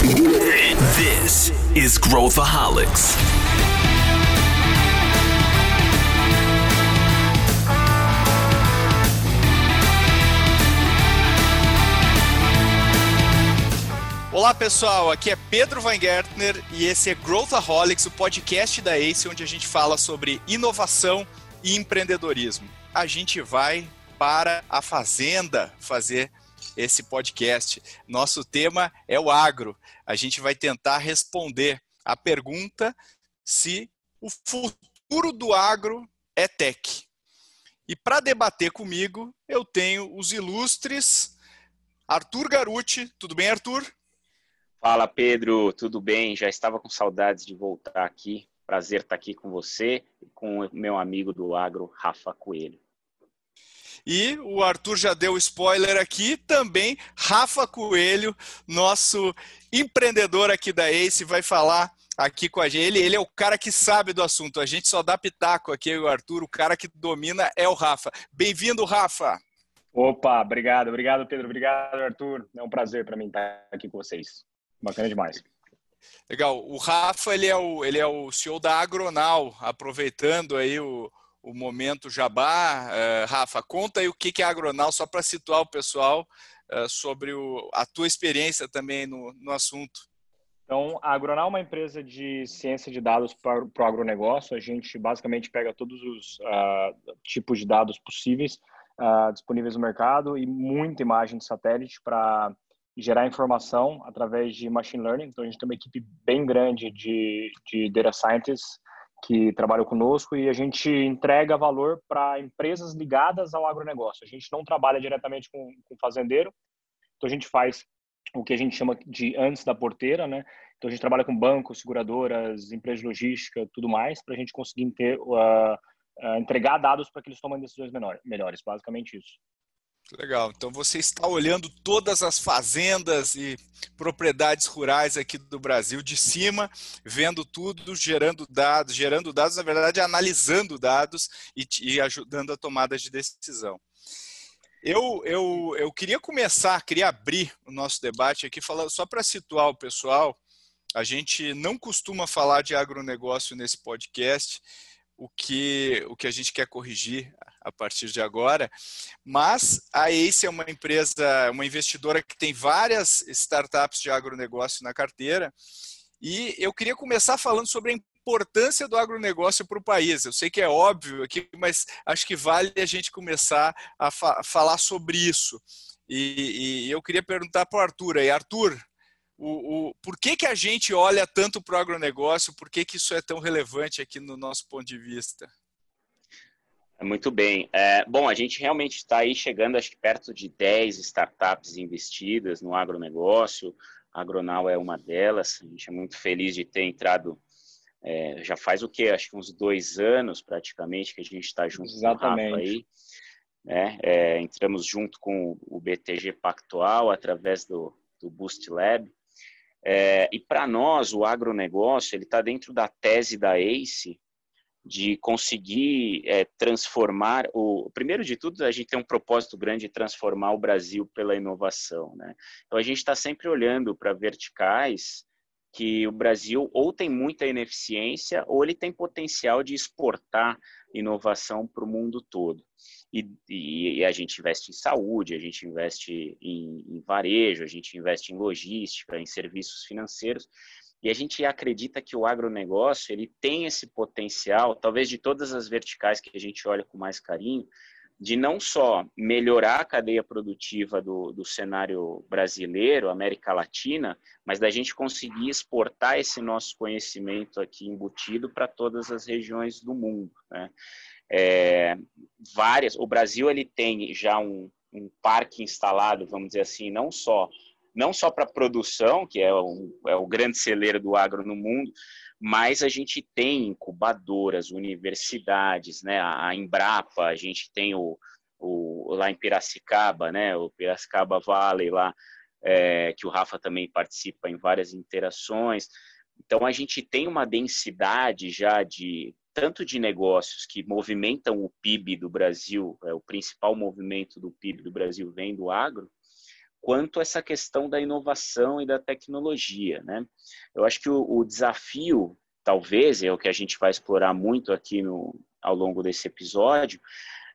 This is Growthaholics. Olá pessoal, aqui é Pedro Weingärtner e esse é Growthaholics, o podcast da ACE, onde a gente fala sobre inovação e empreendedorismo. A gente vai para a fazenda fazer esse podcast. Nosso tema é o agro. A gente vai tentar responder a pergunta se o futuro do agro é tech. E para debater comigo, eu tenho os ilustres Arthur Garuti. Tudo bem, Arthur? Fala, Pedro. Tudo bem? Já estava com saudades de voltar aqui. Prazer estar aqui com você e com o meu amigo do agro, Rafa Coelho. E o Arthur já deu spoiler aqui também. Rafa Coelho, nosso empreendedor aqui da Ace, vai falar aqui com a gente. Ele, ele é o cara que sabe do assunto. A gente só dá pitaco aqui, o Arthur. O cara que domina é o Rafa. Bem-vindo, Rafa. Opa, obrigado, obrigado, Pedro. Obrigado, Arthur. É um prazer para mim estar aqui com vocês. Bacana demais. Legal. O Rafa, ele é o, ele é o CEO da Agronal, aproveitando aí o, o momento jabá. Uh, Rafa, conta aí o que é a Agronal, só para situar o pessoal uh, sobre o, a tua experiência também no, no assunto. Então, a Agronal é uma empresa de ciência de dados para o agronegócio. A gente basicamente pega todos os uh, tipos de dados possíveis disponíveis no mercado e muita imagem de satélite para gerar informação através de machine learning. Então, a gente tem uma equipe bem grande de, de data scientists que trabalham conosco e a gente entrega valor para empresas ligadas ao agronegócio. A gente não trabalha diretamente com, com fazendeiro, então a gente faz o que a gente chama de antes da porteira, né? Então a gente trabalha com bancos, seguradoras, empresas de logística, tudo mais, para a gente conseguir ter, uh, uh, entregar dados para que eles tomem decisões menor, melhores, basicamente isso. Legal. Então você está olhando todas as fazendas e propriedades rurais aqui do Brasil de cima, vendo tudo, gerando dados, gerando dados, na verdade, analisando dados e, e ajudando a tomada de decisão. Eu, eu, eu queria começar, queria abrir o nosso debate aqui, falando só para situar o pessoal. A gente não costuma falar de agronegócio nesse podcast, o que, o que a gente quer corrigir a partir de agora. Mas a Ace é uma empresa, uma investidora que tem várias startups de agronegócio na carteira. E eu queria começar falando sobre a importância do agronegócio para o país. Eu sei que é óbvio aqui, mas acho que vale a gente começar a fa falar sobre isso. E, e eu queria perguntar para o Arthur aí, Arthur, o, o, por que, que a gente olha tanto para o agronegócio? Por que, que isso é tão relevante aqui no nosso ponto de vista? Muito bem. É, bom, a gente realmente está aí chegando, acho que perto de 10 startups investidas no agronegócio. A Agronal é uma delas. A gente é muito feliz de ter entrado. É, já faz o quê? Acho que uns dois anos praticamente que a gente está junto Exatamente. com o Rafa aí. Né? É, entramos junto com o BTG Pactual através do, do Boost Lab. É, e para nós, o agronegócio ele está dentro da tese da ACE, de conseguir é, transformar o primeiro de tudo a gente tem um propósito grande de transformar o Brasil pela inovação né? Então a gente está sempre olhando para verticais que o Brasil ou tem muita ineficiência ou ele tem potencial de exportar inovação para o mundo todo. E, e, a gente investe em saúde a gente investe em, em varejo a gente investe em logística em serviços financeiros e a gente acredita que o agronegócio ele tem esse potencial, talvez de todas as verticais que a gente olha com mais carinho, de não só melhorar a cadeia produtiva do, do cenário brasileiro, América Latina, mas da gente conseguir exportar esse nosso conhecimento aqui embutido para todas as regiões do mundo. Né? É, várias, o Brasil ele tem já um, um parque instalado, vamos dizer assim, não só não só para produção, que é o, é o grande celeiro do agro no mundo, mas a gente tem incubadoras, universidades, né? A Embrapa, a gente tem o, o lá em Piracicaba, né? O Piracicaba Valley lá, é, que o Rafa também participa em várias interações. Então a gente tem uma densidade já de tanto de negócios que movimentam o PIB do Brasil, é, o principal movimento do PIB do Brasil vem do agro, quanto essa questão da inovação e da tecnologia. Né? Eu acho que o, o desafio, talvez, é o que a gente vai explorar muito aqui no, ao longo desse episódio,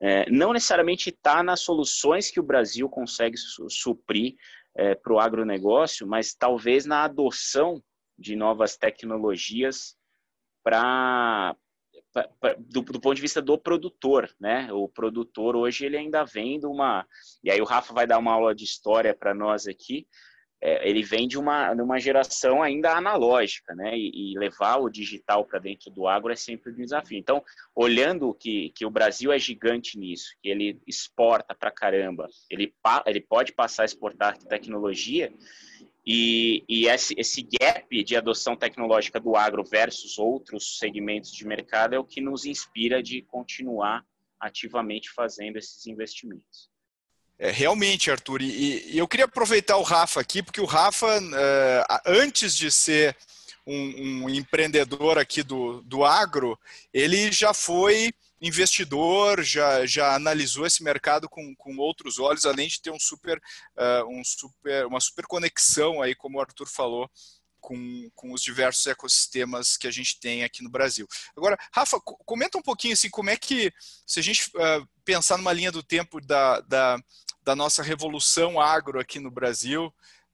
é, não necessariamente está nas soluções que o Brasil consegue su suprir é, para o agronegócio, mas talvez na adoção de novas tecnologias para do, do, ponto de vista do produtor, né? O produtor hoje ele ainda vem de uma e aí o Rafa vai dar uma aula de história para nós aqui. É, ele vem de uma, de uma geração ainda analógica, né? E, e levar o digital para dentro do agro é sempre um desafio. Então, olhando que, que o Brasil é gigante nisso, que ele exporta para caramba, ele, ele pode passar a exportar tecnologia, e, e esse, esse, gap de adoção tecnológica do agro versus outros segmentos de mercado é o que nos inspira de continuar ativamente fazendo esses investimentos. É, realmente, Arthur, e, e, eu queria aproveitar o Rafa aqui, porque o Rafa, uh, antes de ser um, um empreendedor aqui do, do agro, ele já foi investidor já, já analisou esse mercado com, com outros olhos, além de ter um super, uh, um super, uma super conexão aí, como o Arthur falou, com, com os diversos ecossistemas que a gente tem aqui no Brasil. Agora, Rafa, comenta um pouquinho assim, como é que, se a gente uh, pensar numa linha do tempo da, da, da nossa revolução agro aqui no Brasil,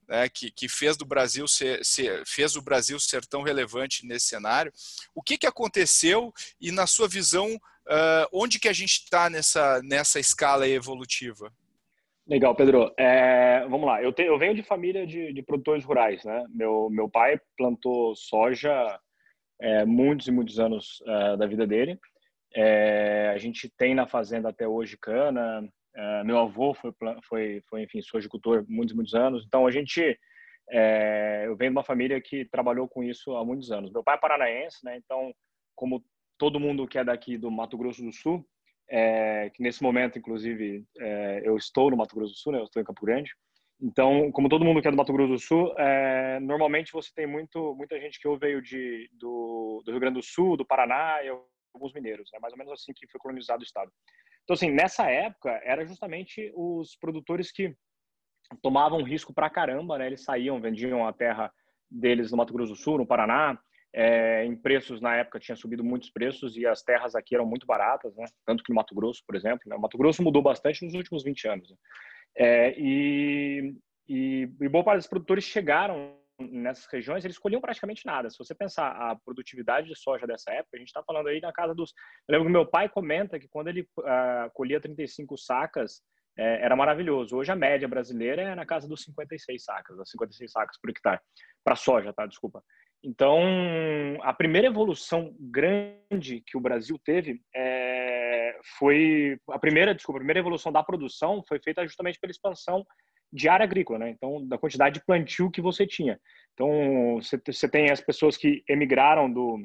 né, que, que, fez do Brasil ser, ser, fez o Brasil ser tão relevante nesse cenário. O que, que aconteceu e, na sua visão, uh, onde que a gente está nessa, nessa escala evolutiva? Legal, Pedro. É, vamos lá. Eu, te, eu, venho de família de, de, produtores rurais, né? Meu, meu pai plantou soja é, muitos e muitos anos é, da vida dele. É, a gente tem na fazenda até hoje cana. É, meu avô foi, foi, foi enfim, sojicultor muitos muitos anos. Então, a gente... É, eu venho de uma família que trabalhou com isso há muitos anos. Meu pai é paranaense, né? Então, como todo mundo que é daqui do Mato Grosso do Sul, é, que nesse momento, inclusive, é, eu estou no Mato Grosso do Sul, né? Eu estou em Campo Grande. Então, como todo mundo que é do Mato Grosso do Sul, normalmente você tem muito, muita gente que ou veio de, do, do, Rio Grande do Sul, do Paraná e alguns mineiros. É mais ou menos assim que foi colonizado o estado. Então, assim, nessa época, era justamente os produtores que tomavam risco pra caramba, né? Eles saíam, vendiam a terra deles no Mato Grosso do Sul, no Paraná, é, em preços, na época, tinha subido muitos preços e as terras aqui eram muito baratas, né? Tanto que no Mato Grosso, por exemplo. Né? O Mato Grosso mudou bastante nos últimos 20 anos. Né? É, e, e, e boa parte dos produtores chegaram nessas regiões, eles colhiam praticamente nada. Se você pensar a produtividade de soja dessa época, a gente está falando aí na casa dos... Eu lembro que meu pai comenta que quando ele uh, colhia 35 sacas, é, era maravilhoso. Hoje a média brasileira é na casa dos 56 sacas, 56 sacas por hectare. Para soja, tá? Desculpa. Então, a primeira evolução grande que o Brasil teve é, foi a primeira, desculpa, a primeira evolução da produção foi feita justamente pela expansão de área agrícola, né? Então, da quantidade de plantio que você tinha. Então, você tem as pessoas que emigraram do,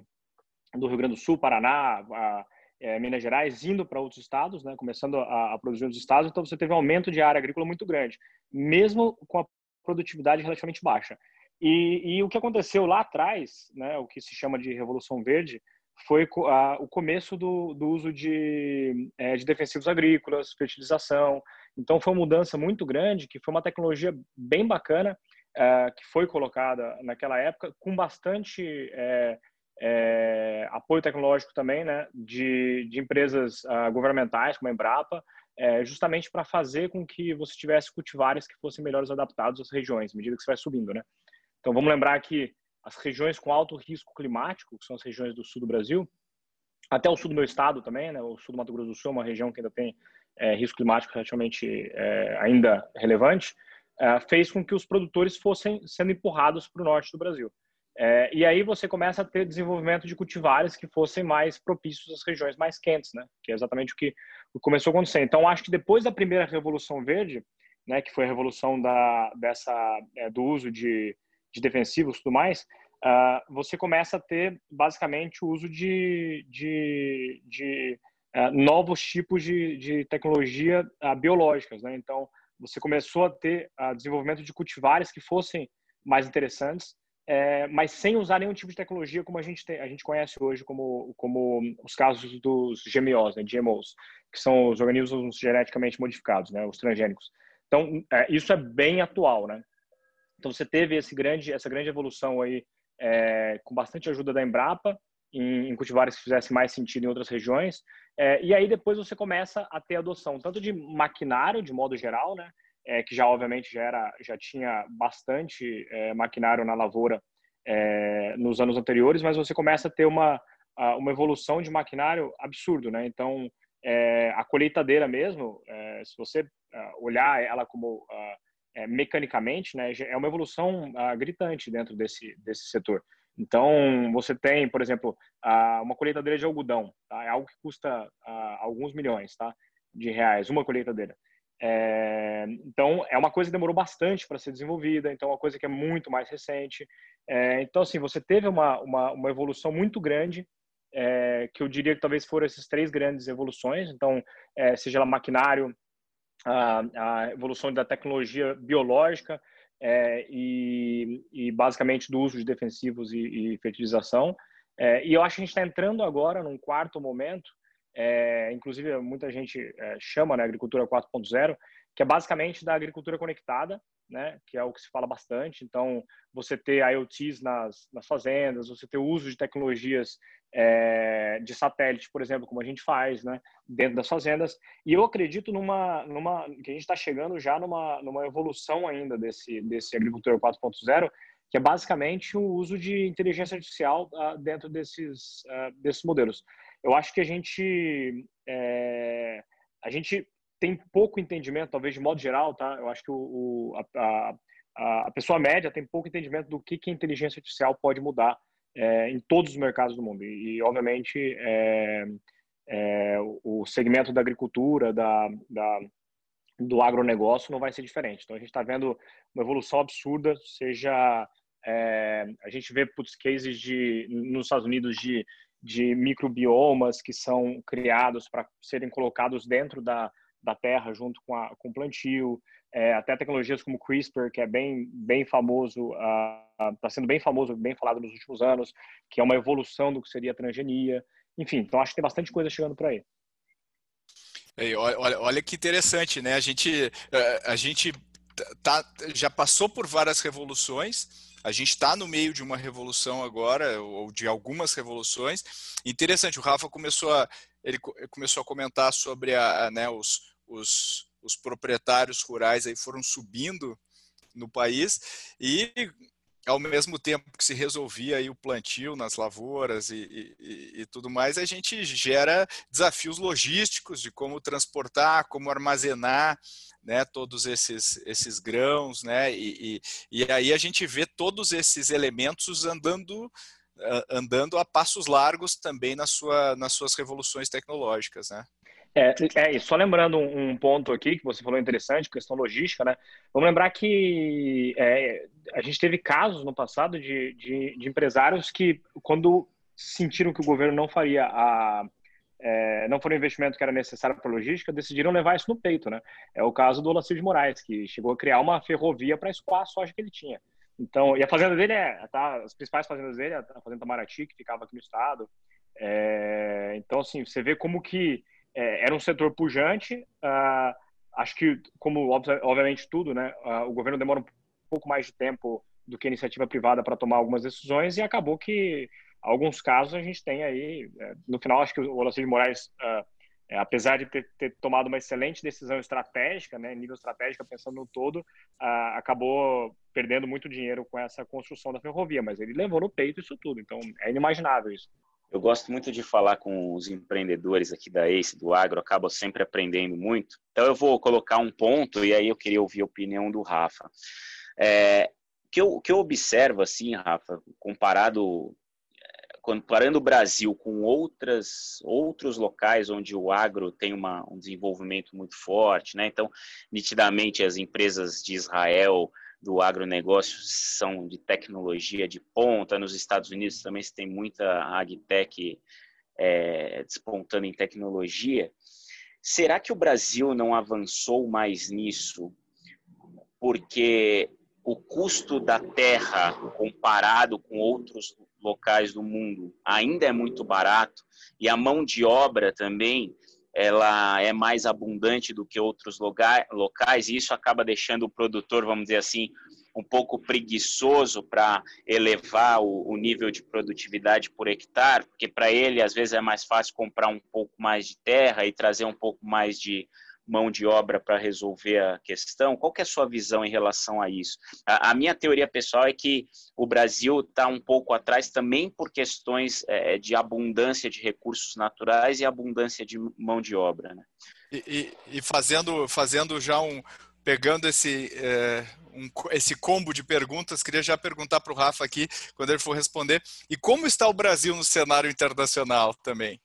do Rio Grande do Sul, Paraná, a, é, Minas Gerais, indo para outros estados, né? Começando a, a produzir nos estados. Então, você teve um aumento de área agrícola muito grande, mesmo com a produtividade relativamente baixa. E, e, o que aconteceu lá atrás, né, o que se chama de Revolução Verde, foi a, o começo do, do uso de, é, de defensivos agrícolas, fertilização. Então, foi uma mudança muito grande, que foi uma tecnologia bem bacana, é, que foi colocada naquela época, com bastante é, é apoio tecnológico também, né, de, de empresas uh, governamentais, como a Embrapa, é, justamente para fazer com que você tivesse cultivares que fossem melhores adaptados às regiões, à medida que você vai subindo, né? Então, vamos lembrar que as regiões com alto risco climático, que são as regiões do sul do Brasil, até o sul do meu estado também, né? O sul do Mato Grosso do Sul é uma região que ainda tem é, risco climático relativamente é, ainda relevante, é, fez com que os produtores fossem sendo empurrados para o norte do Brasil. É, e aí você começa a ter desenvolvimento de cultivares que fossem mais propícios às regiões mais quentes, né? Que é exatamente o que começou a acontecer. Então, acho que depois da primeira Revolução Verde, né, que foi a revolução da, dessa, é, do uso de de defensivos e tudo mais, uh, você começa a ter basicamente o uso de, de, de uh, novos tipos de, de tecnologia uh, biológicas. Né? Então, você começou a ter desenvolvimento de cultivares que fossem mais interessantes, é, mas sem usar nenhum tipo de tecnologia como a gente tem, a gente conhece hoje como como os casos dos GMOs, né, GMOs, que são os organismos geneticamente modificados, né, os transgênicos. Então, é, isso é bem atual, né? Então, você teve esse grande, essa grande evolução aí, é, com bastante ajuda da Embrapa, em, em cultivares que fizessem mais sentido em outras regiões. É, e aí, depois, você começa a ter adoção, tanto de maquinário, de modo geral, né? É, que já, obviamente, já, era, já tinha bastante é, maquinário na lavoura é, nos anos anteriores, mas você começa a ter uma, uma evolução de maquinário absurdo, né? Então, é, a colheitadeira mesmo, é, se você olhar ela como mecanicamente, né, é uma evolução gritante dentro desse, desse setor. Então, você tem, por exemplo, uma colheitadeira de algodão, tá? é algo que custa alguns milhões tá? de reais, uma colheitadeira. É, então, é uma coisa que demorou bastante para ser desenvolvida, então é uma coisa que é muito mais recente. É, então, assim, você teve uma, uma, uma evolução muito grande é, que eu diria que talvez foram essas três grandes evoluções. Então, é, seja lá maquinário, a, a, evolução da tecnologia biológica é, e, e, basicamente do uso de defensivos e, e fertilização. É, e eu acho que a gente está entrando agora num quarto momento, é, inclusive muita gente é, chama né, agricultura 4.0, que é basicamente da agricultura conectada, né, que é o que se fala bastante. Então, você ter IoTs nas, nas fazendas, você ter o uso de tecnologias é, de satélite, por exemplo, como a gente faz, né, dentro das fazendas. E eu acredito numa, numa que a gente está chegando já numa, numa evolução ainda desse desse agricultura 4.0, que é basicamente o uso de inteligência artificial uh, dentro desses uh, desses modelos. Eu acho que a gente é, a gente tem pouco entendimento, talvez de modo geral, tá? Eu acho que o, o a, a, a, pessoa média tem pouco entendimento do que, que a inteligência artificial pode mudar é, em todos os mercados do mundo. E, e obviamente, é, é, o segmento da agricultura, da, da, do agronegócio não vai ser diferente. Então, a gente está vendo uma evolução absurda, seja... É, a gente vê putz, cases de, nos Estados Unidos de, de microbiomas que são criados para serem colocados dentro da, da terra junto com, a, com o plantio, é, até tecnologias como CRISPR, que é bem, bem famoso, está uh, sendo bem famoso, bem falado nos últimos anos, que é uma evolução do que seria a transgenia. Enfim, então acho que tem bastante coisa chegando por aí. Olha, olha que interessante, né? A gente, é, a gente tá, já passou por várias revoluções, a gente está no meio de uma revolução agora, ou de algumas revoluções. Interessante, o Rafa começou a, ele começou a comentar sobre a, a né, os, os, os proprietários rurais aí foram subindo no país e ao mesmo tempo que se resolvia aí o plantio nas lavouras e, e, e, tudo mais, a gente gera desafios logísticos de como transportar, como armazenar né, todos esses, esses grãos, né, e, e, e aí a gente vê todos esses elementos andando andando a passos largos também na sua, nas suas revoluções tecnológicas, né? É, é, e só lembrando um, um, ponto aqui que você falou interessante, questão logística, né? Vamos lembrar que é, a gente teve casos no passado de, de, de, empresários que, quando sentiram que o governo não faria a, é, não foi o investimento que era necessário para a logística, decidiram levar isso no peito, né? É o caso do Olacir de Moraes, que chegou a criar uma ferrovia para escoar a soja que ele tinha. Então, e a fazenda dele é, tá, as principais fazendas dele, a fazenda Tamaraty, que ficava aqui no estado. É, então, assim, você vê como que é, era um setor pujante. Uh, acho que, como obviamente tudo, né, uh, o governo demora um pouco mais de tempo do que a iniciativa privada para tomar algumas decisões e acabou que alguns casos a gente tem aí, é, no final acho que o Olacir de Moraes uh, é, apesar de ter, ter, tomado uma excelente decisão estratégica, né, nível estratégico, pensando no todo, uh, acabou perdendo muito dinheiro com essa construção da ferrovia, mas ele levou no peito isso tudo, então é inimaginável isso. Eu gosto muito de falar com os empreendedores aqui da ACE, do agro, acabo sempre aprendendo muito. Então eu vou colocar um ponto e aí eu queria ouvir a opinião do Rafa. É, que eu, que eu observo assim, Rafa, comparado comparando o Brasil com outras, outros locais onde o agro tem uma, um desenvolvimento muito forte, né? Então, nitidamente, as empresas de Israel do agronegócio são de tecnologia de ponta. Nos Estados Unidos também se tem muita agtech é, despontando em tecnologia. Será que o Brasil não avançou mais nisso porque o custo da terra comparado com outros locais do mundo ainda é muito barato e a mão de obra também ela é mais abundante do que outros locais, e isso acaba deixando o produtor, vamos dizer assim, um pouco preguiçoso para elevar o, o, nível de produtividade por hectare, porque para ele às vezes é mais fácil comprar um pouco mais de terra e trazer um pouco mais de mão de obra para resolver a questão. Qual que é a sua visão em relação a isso? A, a minha teoria pessoal é que o Brasil está um pouco atrás também por questões é, de abundância de recursos naturais e abundância de mão de obra. Né? E, e, e fazendo, fazendo já um, pegando esse, é, um, esse combo de perguntas, queria já perguntar para o Rafa aqui, quando ele for responder, e como está o Brasil no cenário internacional também?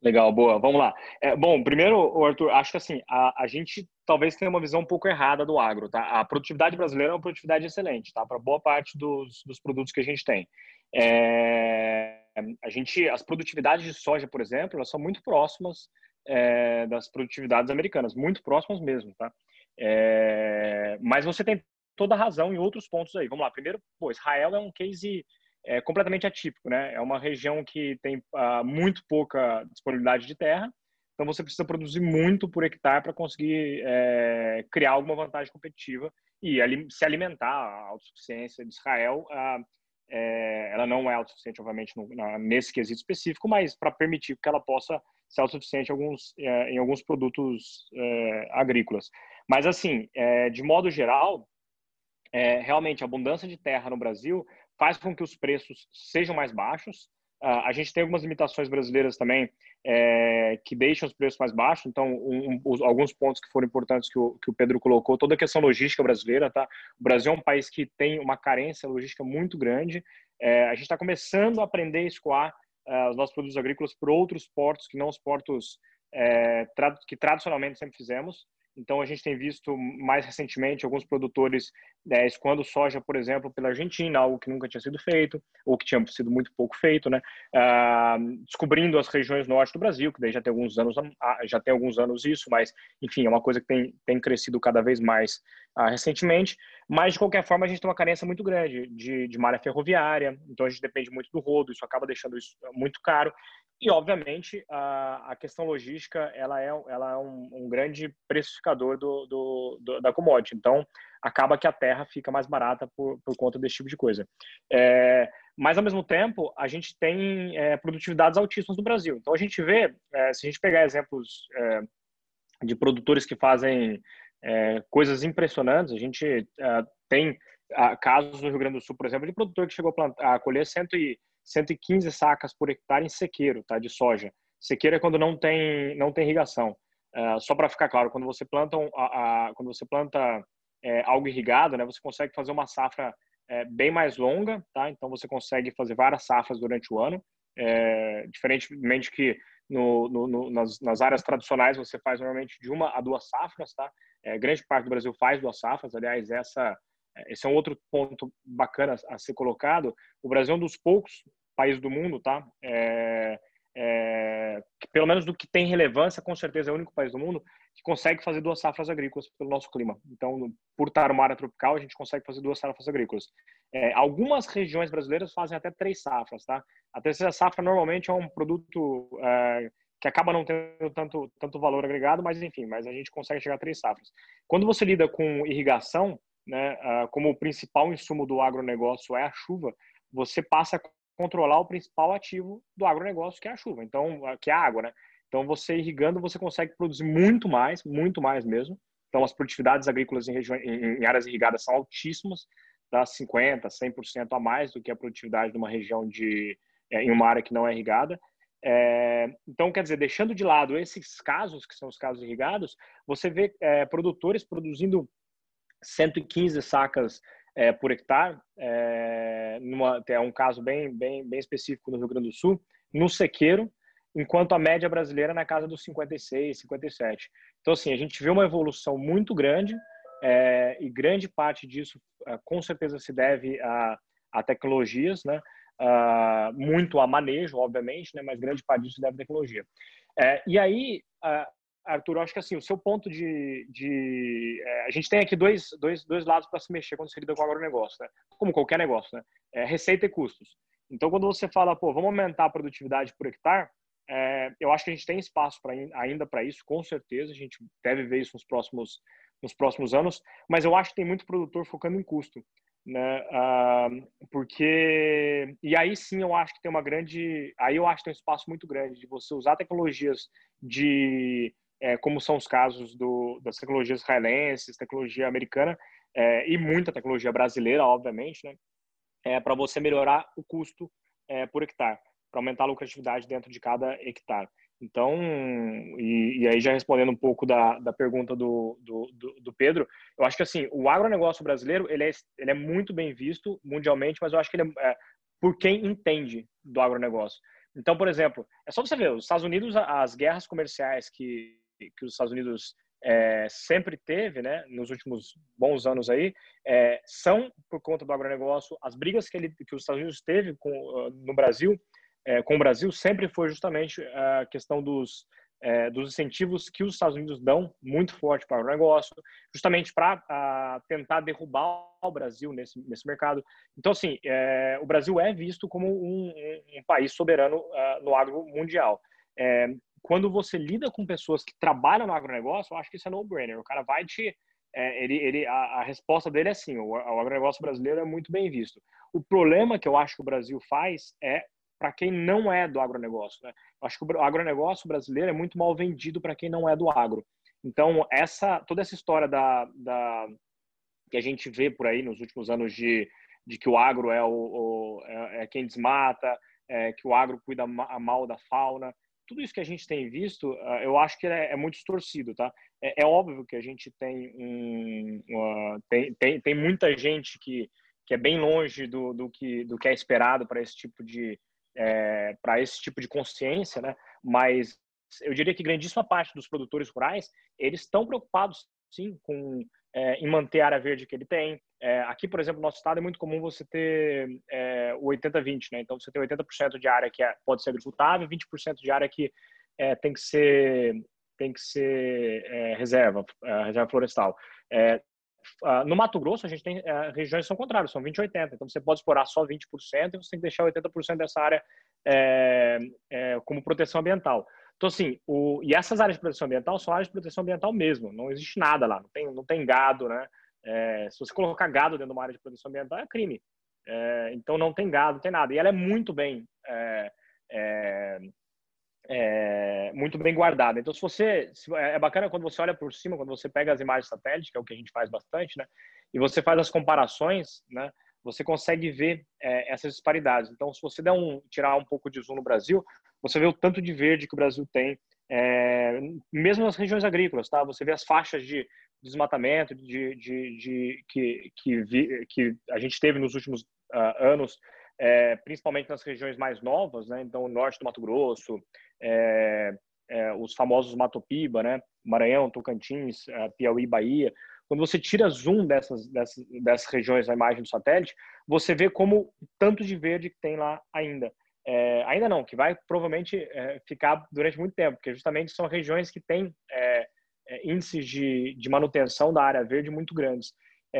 Legal, boa. Vamos lá. É, bom, primeiro, Arthur, acho que assim, a, a gente talvez tenha uma visão um pouco errada do agro, tá? A produtividade brasileira é uma produtividade excelente, tá? Para boa parte dos, dos produtos que a gente tem. É, a gente, as produtividades de soja, por exemplo, elas são muito próximas é, das produtividades americanas, muito próximas mesmo, tá? É, mas você tem toda a razão em outros pontos aí. Vamos lá. Primeiro, pô, Israel é um case é completamente atípico, né? É uma região que tem uh, muito pouca disponibilidade de terra, então você precisa produzir muito por hectare para conseguir é, criar alguma vantagem competitiva e se alimentar. A autossuficiência de Israel, é, ela não é autossuficiente, obviamente, no, na, nesse quesito específico, mas para permitir que ela possa ser autossuficiente alguns, é, em alguns produtos é, agrícolas. Mas, assim, é, de modo geral, é, realmente a abundância de terra no Brasil faz com que os preços sejam mais baixos. Uh, a gente tem algumas limitações brasileiras também é, que deixam os preços mais baixos. Então, um, um, alguns pontos que foram importantes que o, que o Pedro colocou, toda a questão logística brasileira, tá? O Brasil é um país que tem uma carência logística muito grande. É, a gente está começando a aprender a escoar uh, os nossos produtos agrícolas por outros portos que não os portos é, que tradicionalmente sempre fizemos. Então, a gente tem visto mais recentemente alguns produtores é, escoando soja, por exemplo, pela Argentina, algo que nunca tinha sido feito, ou que tinha sido muito pouco feito, né? Ah, descobrindo as regiões norte do Brasil, que daí já tem alguns anos, ah, já tem alguns anos isso, mas, enfim, é uma coisa que tem, tem crescido cada vez mais ah, recentemente. Mas, de qualquer forma, a gente tem uma carência muito grande de, de malha ferroviária, então a gente depende muito do rodo, isso acaba deixando isso muito caro. E, obviamente, a, a questão logística ela é, ela é um, um grande precificador do, do, do, da commodity. Então, acaba que a terra fica mais barata por, por conta desse tipo de coisa. É, mas, ao mesmo tempo, a gente tem é, produtividades altíssimas no Brasil. Então, a gente vê, é, se a gente pegar exemplos é, de produtores que fazem é, coisas impressionantes, a gente é, tem casos no Rio Grande do Sul, por exemplo, de produtor que chegou a, plantar, a colher cento e 115 sacas por hectare em sequeiro, tá? De soja. Sequeiro é quando não tem não tem irrigação. Uh, só para ficar claro, quando você planta um, a, a, quando você planta é, algo irrigado, né? Você consegue fazer uma safra é, bem mais longa, tá? Então você consegue fazer várias safras durante o ano. É, diferentemente que no, no, no, nas, nas, áreas tradicionais você faz normalmente de uma a duas safras, tá? É, grande parte do Brasil faz duas safras. Aliás, essa esse é um outro ponto bacana a ser colocado. O Brasil é um dos poucos país do mundo, tá? É, é, que, pelo menos do que tem relevância, com certeza é o único país do mundo que consegue fazer duas safras agrícolas pelo nosso clima. Então, por estar uma área tropical, a gente consegue fazer duas safras agrícolas. É, algumas regiões brasileiras fazem até três safras, tá? A terceira safra normalmente é um produto é, que acaba não tendo tanto, tanto valor agregado, mas enfim, mas a gente consegue chegar a três safras. Quando você lida com irrigação, né, uh, como o principal insumo do agronegócio é a chuva, você passa controlar o principal ativo do agronegócio, que é a chuva, então, que é a água, né? Então, você irrigando, você consegue produzir muito mais, muito mais mesmo. Então, as produtividades agrícolas em, regiões, em, áreas irrigadas são altíssimas, dá 50%, 100% a mais do que a produtividade de uma região de, é, em uma área que não é irrigada. É, então, quer dizer, deixando de lado esses casos, que são os casos irrigados, você vê é, produtores produzindo 115 sacas é, por hectare, é, numa, é um caso bem, bem, bem específico no Rio Grande do Sul, no sequeiro, enquanto a média brasileira é na casa dos 56, 57. Então, assim, a gente vê uma evolução muito grande é, e grande parte disso, é, com certeza, se deve a, a tecnologias, né? Muito a manejo, obviamente, né? mas grande parte disso se deve à tecnologia. É, e aí, Arthur, acho que assim, o seu ponto de. de é, a gente tem aqui dois, dois, dois lados para se mexer quando se lida com agronegócio, né? Como qualquer negócio, né? É receita e custos. Então, quando você fala, pô, vamos aumentar a produtividade por hectare, É, eu acho que a gente tem espaço pra, ainda para isso, com certeza. A gente deve ver isso nos próximos, nos próximos anos. Mas eu acho que tem muito produtor focando em custo. Né? Ah, porque e aí sim eu acho que tem uma grande aí eu acho que tem um espaço muito grande de você usar tecnologias de é, como são os casos do, das tecnologias israelenses tecnologia americana é, e muita tecnologia brasileira obviamente né é, para você melhorar o custo é, por hectare para aumentar a lucratividade dentro de cada hectare. Então, e, e aí já respondendo um pouco da, da pergunta do, do, do, Pedro, eu acho que assim, o agronegócio brasileiro, ele é, ele é muito bem visto mundialmente, mas eu acho que ele é, é por quem entende do agronegócio. Então, por exemplo, é só você ver, os Estados Unidos, as guerras comerciais que, que os Estados Unidos é, sempre teve, né, nos últimos bons anos aí, é, são por conta do agronegócio. As brigas que, ele, que os Estados Unidos teve com, no Brasil é, com o Brasil sempre foi justamente a questão dos, é, dos incentivos que os Estados Unidos dão muito forte para o negócio, justamente para tentar derrubar o Brasil nesse, nesse mercado. Então, assim, é, o Brasil é visto como um, um, um país soberano uh, no agro mundial. É, quando você lida com pessoas que trabalham no agronegócio, eu acho que isso é no-brainer. O cara vai te. É, ele, ele, a, a, resposta dele é sim, o, o agronegócio brasileiro é muito bem visto. O problema que eu acho que o Brasil faz é para quem não é do agronegócio. Né? Eu acho que o agronegócio brasileiro é muito mal vendido para quem não é do agro. Então, essa toda essa história da, da que a gente vê por aí nos últimos anos de, de que o agro é, o, o é, é, quem desmata, é, que o agro cuida mal da fauna, tudo isso que a gente tem visto, ah, eu acho que é, é muito distorcido, tá? É, é, óbvio que a gente tem um, uma, tem, tem, tem muita gente que, que é bem longe do, do, que, do que é esperado para esse tipo de, é, para esse tipo de consciência, né? Mas eu diria que grandíssima parte dos produtores rurais eles estão preocupados sim com é, em manter a área verde que ele tem. É, aqui, por exemplo, no nosso estado é muito comum você ter é, o 80-20, né? Então você tem 80% de área que é, pode ser agricultável, 20% de área que é, tem que ser tem que ser é, reserva, reserva florestal. No Mato Grosso, a gente tem regiões que são contrárias, são 20 e 80. Então, você pode explorar só 20% e você tem que deixar 80% dessa área como proteção ambiental. Então, assim, o, e essas áreas de proteção ambiental são áreas de proteção ambiental mesmo. Não existe nada lá, não tem, não tem gado, né? É, se você colocar gado dentro de uma área de proteção ambiental, é crime. É, então, não tem gado, não tem nada. E ela é muito bem é, é, é, muito bem guardada. Então, se você se, é, é bacana quando você olha por cima, quando você pega as imagens satélites, que é o que a gente faz bastante, né? E você faz as comparações, né? Você consegue ver é, essas disparidades. Então, se você der um tirar um pouco de zoom no Brasil, você vê o tanto de verde que o Brasil tem, é, mesmo nas regiões agrícolas, tá? Você vê as faixas de desmatamento, de, de, de que, que, vi, que a gente teve nos últimos uh, anos é, principalmente nas regiões mais novas, né? Então, norte do Mato Grosso, é, é, os famosos Mato Piba, né? Maranhão, Tocantins, é, Piauí, Bahia. Quando você tira zoom dessas, dessas, dessas regiões na imagem do satélite, você vê como tanto de verde que tem lá ainda. É, ainda não, que vai provavelmente é, ficar durante muito tempo, porque justamente são regiões que têm índices de, de manutenção da área verde muito grandes.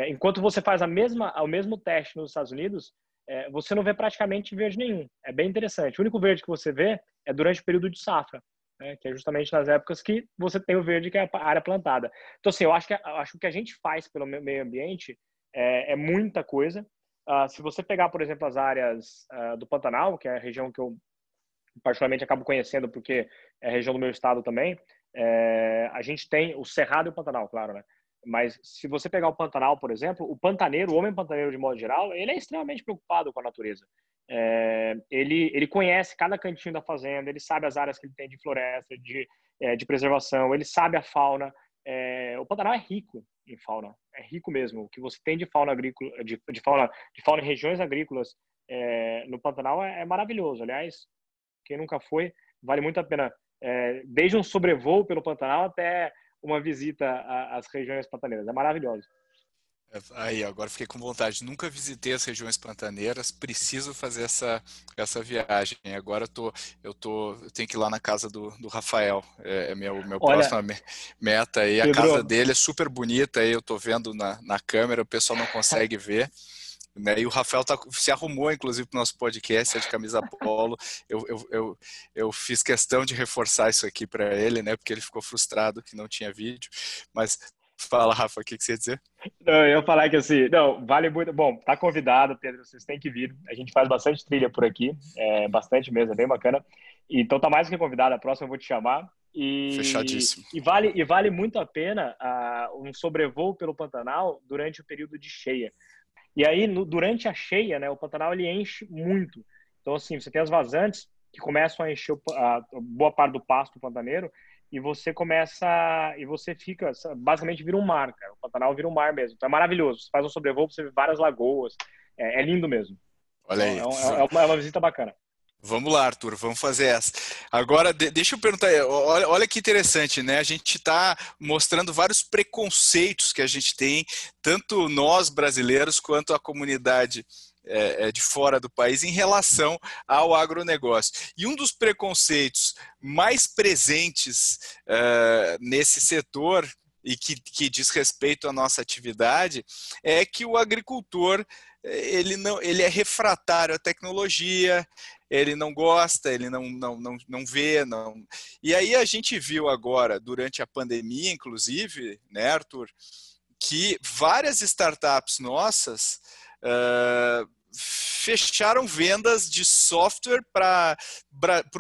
enquanto você faz a mesma, o mesmo teste nos Estados Unidos, é, você não vê praticamente verde nenhum. É bem interessante. O único verde que você vê é durante o período de safra, né, que é justamente nas épocas que você tem o verde, que é a área plantada. Então, assim, eu acho que, acho que o que a gente faz pelo meio ambiente é, é muita coisa. Uh, se você pegar, por exemplo, as áreas uh, do Pantanal, que é a região que eu particularmente acabo conhecendo porque é a região do meu estado também, é, a gente tem o Cerrado e o Pantanal, claro, né? Mas se você pegar o Pantanal, por exemplo, o pantaneiro, o homem pantaneiro de modo geral, ele é extremamente preocupado com a natureza. É, ele, ele conhece cada cantinho da fazenda, ele sabe as áreas que ele tem de floresta, de, é, de preservação, ele sabe a fauna. O Pantanal é rico em fauna, é rico mesmo. O que você tem de fauna agrícola, de, de fauna, de fauna em regiões agrícolas é, no Pantanal é, é, maravilhoso. Aliás, quem nunca foi, vale muito a pena. É, desde um sobrevoo pelo Pantanal até uma visita às regiões pantaneiras. É maravilhoso. Aí, agora fiquei com vontade. Nunca visitei as regiões pantaneiras, preciso fazer essa, essa viagem. Agora eu tô, eu tô, eu tenho que ir lá na casa do, do Rafael. É, é meu, meu Olha, próxima meta aí. A casa dele é super bonita aí, eu tô vendo na, na câmera, o pessoal não consegue ver. Né? E o Rafael tá, se arrumou, inclusive, para o nosso podcast, é de camisa polo. Eu, eu, eu, eu, fiz questão de reforçar isso aqui para ele, né? Porque ele ficou frustrado que não tinha vídeo. Mas fala, Rafa, o que, que você ia dizer? Não, eu ia falar que assim, não, vale muito. Bom, tá convidado, Pedro, vocês têm que vir. A gente faz bastante trilha por aqui, é, bastante mesmo, é bem bacana. Então tá mais do que convidado, a próxima eu vou te chamar. E, Fechadíssimo. E vale, e vale muito a pena uh, um sobrevoo pelo Pantanal durante o período de cheia. E aí, no, durante a cheia, né, o Pantanal ele enche muito. Então, assim, você tem as vazantes que começam a encher a boa parte do pasto pantaneiro e você começa e você fica basicamente vira um mar, cara. O Pantanal vira um mar mesmo. Então é maravilhoso. Você faz um sobrevoo, você vê várias lagoas. É, é lindo mesmo. Olha aí. Então, é, é, uma, é, uma, visita bacana. Vamos lá, Arthur, vamos fazer essa. Agora, deixa eu perguntar, olha, olha que interessante, né? A gente está mostrando vários preconceitos que a gente tem, tanto nós brasileiros quanto a comunidade é, é, de fora do país em relação ao agronegócio. E um dos preconceitos mais presentes uh, nesse setor e que, que diz respeito à nossa atividade é que o agricultor ele não ele é refratário à tecnologia ele não gosta ele não não, não, não vê não e aí a gente viu agora durante a pandemia inclusive né Arthur que várias startups nossas uh, fecharam vendas de software para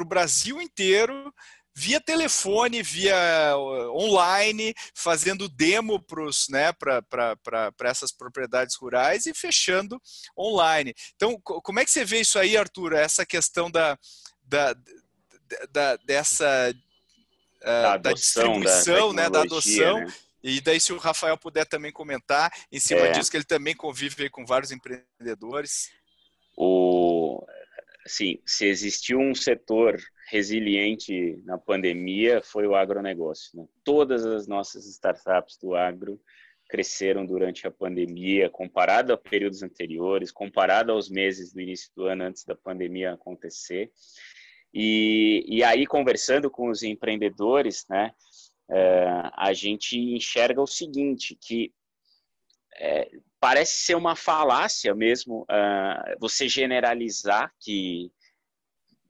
o Brasil inteiro via telefone, via uh, online, fazendo demo né, para essas propriedades rurais e fechando online. Então, como é que você vê isso aí, Arthur? Essa questão da, da, da dessa uh, da, da distribuição, da, né, da adoção. Né? E daí, se o Rafael puder também comentar em cima é. disso, que ele também convive com vários empreendedores. O, assim, se existiu um setor resiliente na pandemia, foi o agronegócio. Né? Todas as nossas startups do agro cresceram durante a pandemia, comparado a períodos anteriores, comparado aos meses do início do ano antes da pandemia acontecer. E, e aí, conversando com os empreendedores, né, é, a gente enxerga o seguinte, que é, parece ser uma falácia mesmo uh, você generalizar que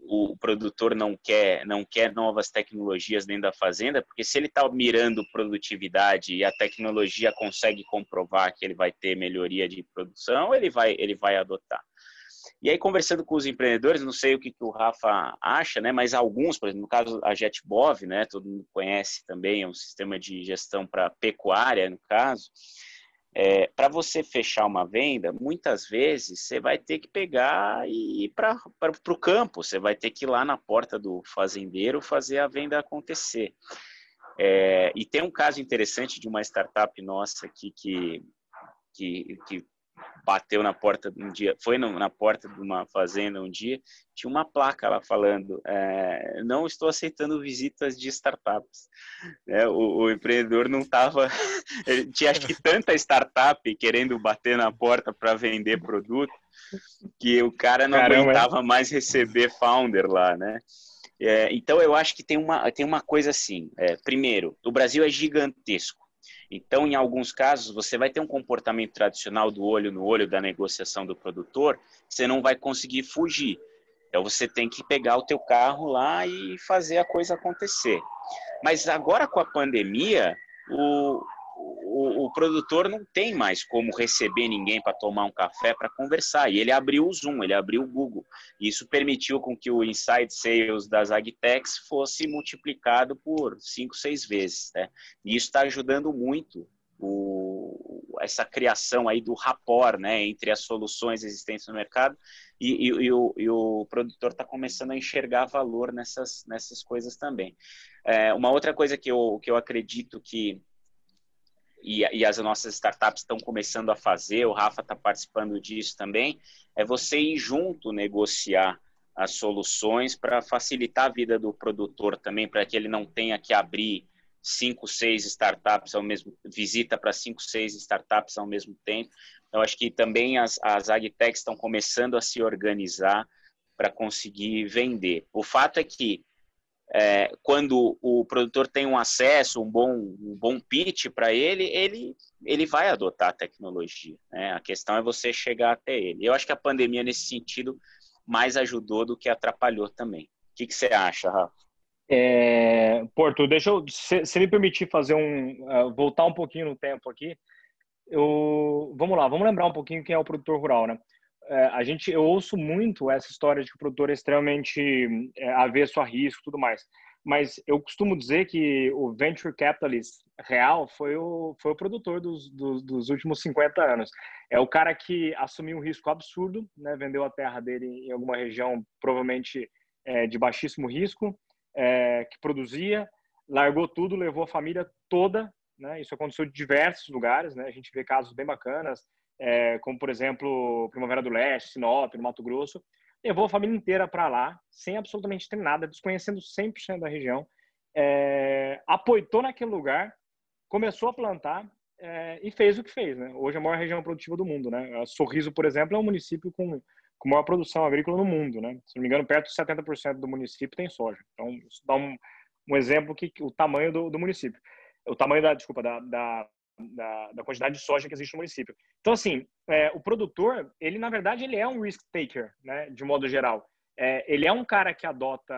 o produtor não quer não quer novas tecnologias dentro da fazenda, porque se ele está mirando produtividade e a tecnologia consegue comprovar que ele vai ter melhoria de produção, ele vai ele vai adotar. E aí, conversando com os empreendedores, não sei o que, que o Rafa acha, né? Mas alguns, por exemplo, no caso a JetBov, né? Todo mundo conhece também, é um sistema de gestão para pecuária, no caso. É, para você fechar uma venda, muitas vezes você vai ter que pegar e ir para o campo, você vai ter que ir lá na porta do fazendeiro fazer a venda acontecer. É, e tem um caso interessante de uma startup nossa aqui que, que, que bateu na porta um dia, foi na porta de uma fazenda um dia, tinha uma placa lá falando: é, não estou aceitando visitas de startups. É, o, o, empreendedor não estava, tinha acho que tanta startup querendo bater na porta para vender produto que o cara não Caramba, aguentava mais receber founder lá, né? É, então eu acho que tem uma tem uma coisa assim. É, primeiro, o Brasil é gigantesco. Então, em alguns casos, você vai ter um comportamento tradicional do olho no olho da negociação do produtor, você não vai conseguir fugir. Então, você tem que pegar o teu carro lá e fazer a coisa acontecer. Mas agora com a pandemia, o, o, o, produtor não tem mais como receber ninguém para tomar um café para conversar. E ele abriu o Zoom, ele abriu o Google. E isso permitiu com que o inside sales das agtechs fosse multiplicado por cinco, seis vezes. Né? E isso está ajudando muito o, essa criação aí do rapport né, entre as soluções existentes no mercado e, e, e, o, e o, produtor está começando a enxergar valor nessas, nessas coisas também. É, uma outra coisa que eu, que eu acredito que e, e as nossas startups estão começando a fazer, o Rafa está participando disso também, é você ir junto negociar as soluções para facilitar a vida do produtor também, para que ele não tenha que abrir cinco, seis startups ao mesmo visita para cinco, seis startups ao mesmo tempo. Então, acho que também as, as agtechs estão começando a se organizar para conseguir vender. O fato é que é, quando o produtor tem um acesso, um bom, um bom pitch para ele, ele, ele vai adotar a tecnologia. Né? A questão é você chegar até ele. Eu acho que a pandemia, nesse sentido, mais ajudou do que atrapalhou também. O que, que você acha, Rafa? É, Porto, deixa eu, se, se, me permitir fazer um, uh, voltar um pouquinho no tempo aqui, eu, vamos lá, vamos lembrar um pouquinho quem é o produtor rural, né? É, a gente, eu ouço muito essa história de que o produtor é extremamente é, avesso a risco, tudo mais. Mas eu costumo dizer que o venture capitalist real foi o, foi o produtor dos, dos, dos últimos 50 anos. É o cara que assumiu um risco absurdo, né? Vendeu a terra dele em alguma região provavelmente é, de baixíssimo risco é, que produzia, largou tudo, levou a família toda. Né? Isso aconteceu em diversos lugares. Né? A gente vê casos bem bacanas, é, como por exemplo Primavera do Leste, Sinop, no Mato Grosso. Levou a família inteira para lá, sem absolutamente ter nada, desconhecendo 100% da região. É, apoiou naquele lugar, começou a plantar é, e fez o que fez. Né? Hoje é a maior região produtiva do mundo. Né? Sorriso, por exemplo, é um município com com maior produção agrícola no mundo, né? Se não me engano, perto de 70% do município tem soja. Então, isso dá um, um exemplo que, que o tamanho do, do, município, o tamanho da, desculpa, da, da, da, da, quantidade de soja que existe no município. Então, assim, é, o produtor, ele na verdade ele é um risk taker, né? De modo geral, é, ele é um cara que adota,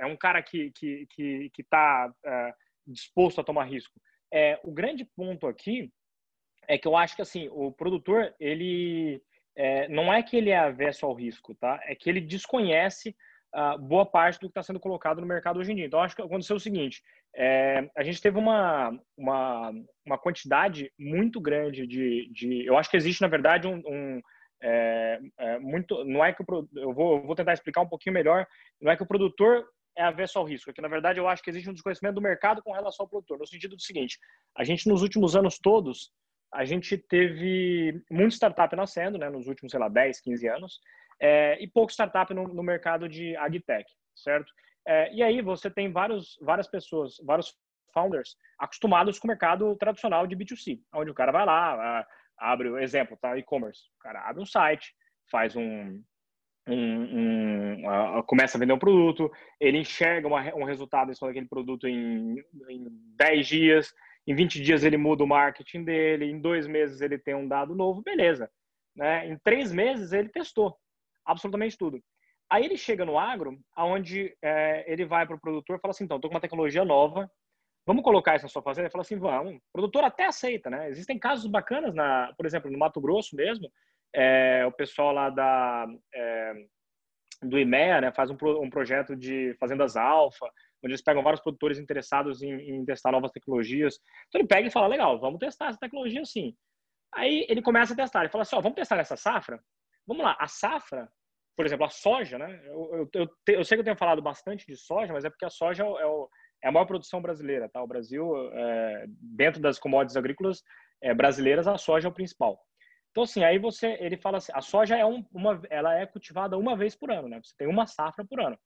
é um cara que que que está uh, disposto a tomar risco. É, o grande ponto aqui é que eu acho que assim o produtor ele é, não é que ele é avesso ao risco, tá? É que ele desconhece uh, boa parte do que está sendo colocado no mercado hoje em dia. Então, acho que aconteceu o seguinte: é, a gente teve uma, uma, uma quantidade muito grande de, de. Eu acho que existe, na verdade, um. um é, é muito, não é que o, eu vou, eu vou tentar explicar um pouquinho melhor. Não é que o produtor é avesso ao risco, é que na verdade eu acho que existe um desconhecimento do mercado com relação ao produtor, no sentido do seguinte: a gente nos últimos anos todos a gente teve muita startup nascendo, né, nos últimos, sei lá, 10, 15 anos, é, e pouco startup no, no, mercado de agtech, certo? É, e aí você tem vários, várias pessoas, vários founders acostumados com o mercado tradicional de B2C, onde o cara vai lá, abre o exemplo, tá? E-commerce. O cara abre um site, faz um, um, um uh, começa a vender um produto, ele enxerga uma, um resultado daquele produto em, em 10 dias, em 20 dias ele muda o marketing dele, em dois meses ele tem um dado novo, beleza. Né? Em três meses ele testou absolutamente tudo. Aí ele chega no agro, aonde é, ele vai para o produtor e fala assim, então, estou com uma tecnologia nova, vamos colocar isso na sua fazenda? Ele fala assim, vamos. O produtor até aceita, né? Existem casos bacanas, na, por exemplo, no Mato Grosso mesmo, é, o pessoal lá da, é, do IMEA né, faz um, um projeto de fazendas alfa, onde eles pegam vários produtores interessados em, em, testar novas tecnologias. Então ele pega e fala, legal, vamos testar essa tecnologia sim. Aí ele começa a testar, ele fala assim, ó, vamos testar essa safra? Vamos lá, a safra, por exemplo, a soja, né? Eu, eu, eu, eu sei que eu tenho falado bastante de soja, mas é porque a soja é, o, é a maior produção brasileira, tá? O Brasil, é, dentro das commodities agrícolas é, brasileiras, a soja é o principal. Então, assim, aí você, ele fala assim, a soja é um, uma, ela é cultivada uma vez por ano, né? Você tem uma safra por ano.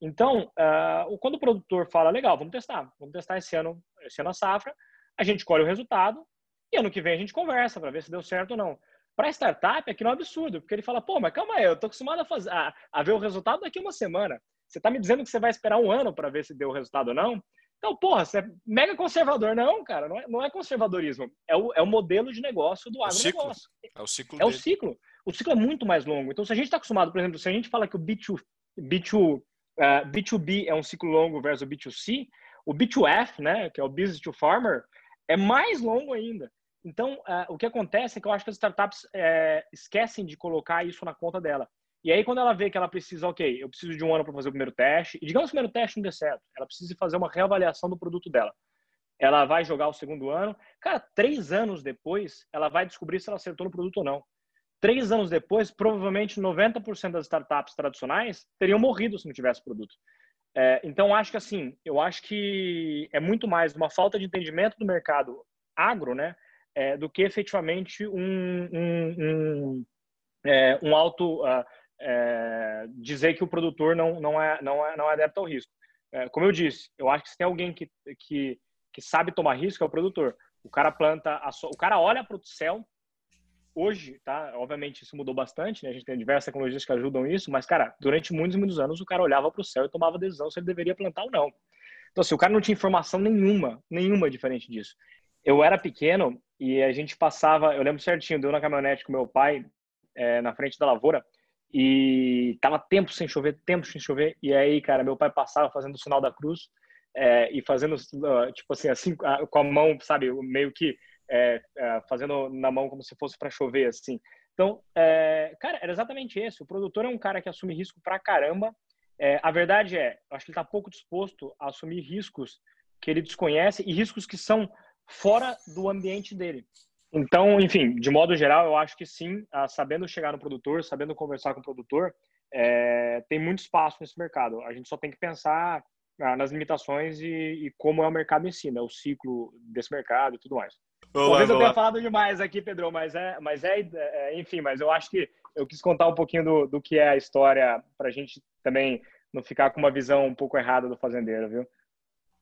Então, uh, quando o produtor fala, legal, vamos testar, vamos testar esse ano, esse ano a safra, a gente colhe o resultado e ano que vem a gente conversa para ver se deu certo ou não. Para startup, aquilo é um absurdo, porque ele fala, pô, mas calma aí, eu tô acostumado a, fazer, a, a ver o resultado daqui uma semana. Você está me dizendo que você vai esperar um ano para ver se deu o resultado ou não? Então, porra, você é mega conservador. Não, cara, não é, não é conservadorismo. É o, é o modelo de negócio do agronegócio. É o ciclo. É o ciclo. O ciclo é muito mais longo. Então, se a gente está acostumado, por exemplo, se a gente fala que o B2, B2 Uh, B2B é um ciclo longo versus B2C. O B2F, né, que é o Business to Farmer, é mais longo ainda. Então, uh, o que acontece é que eu acho que as startups uh, esquecem de colocar isso na conta dela. E aí, quando ela vê que ela precisa, ok, eu preciso de um ano para fazer o primeiro teste, e digamos que o primeiro teste não dê certo, ela precisa fazer uma reavaliação do produto dela. Ela vai jogar o segundo ano. Cara, três anos depois, ela vai descobrir se ela acertou no produto ou não. Três anos depois, provavelmente 90% das startups tradicionais teriam morrido se não tivesse produto. É, então, acho que assim, eu acho que é muito mais uma falta de entendimento do mercado agro, né, é, do que efetivamente um, um, um, é, um alto uh, dizer que o produtor não, não, é, não, é, não é adepto ao risco. É, como eu disse, eu acho que se tem alguém que, que, que sabe tomar risco é o produtor. O cara planta, so... o cara olha para o céu hoje, tá? Obviamente isso mudou bastante, né? A gente tem diversas tecnologias que ajudam isso, mas, cara, durante muitos e muitos anos o cara olhava para o céu e tomava decisão se ele deveria plantar ou não. Então, assim, o cara não tinha informação nenhuma, nenhuma diferente disso. Eu era pequeno e a gente passava, eu lembro certinho, deu na caminhonete com meu pai, é, na frente da lavoura, e tava tempo sem chover, tempo sem chover, e aí, cara, meu pai passava fazendo o sinal da cruz, é, e fazendo, tipo assim, assim, com a mão, sabe, meio que é, é, fazendo na mão como se fosse para chover, assim. Então, é, cara, era exatamente isso. O produtor é um cara que assume risco pra caramba. É, a verdade é, acho que ele está pouco disposto a assumir riscos que ele desconhece e riscos que são fora do ambiente dele. Então, enfim, de modo geral, eu acho que sim, sabendo chegar no produtor, sabendo conversar com o produtor, é, tem muito espaço nesse mercado. A gente só tem que pensar ah, nas limitações e, e, como é o mercado em si, né? o ciclo desse mercado e tudo mais. Talvez eu tenha falado demais aqui, Pedro, mas é, mas é, é, enfim, mas eu acho que eu quis contar um pouquinho do, do que é a história para a gente também não ficar com uma visão um pouco errada do fazendeiro, viu?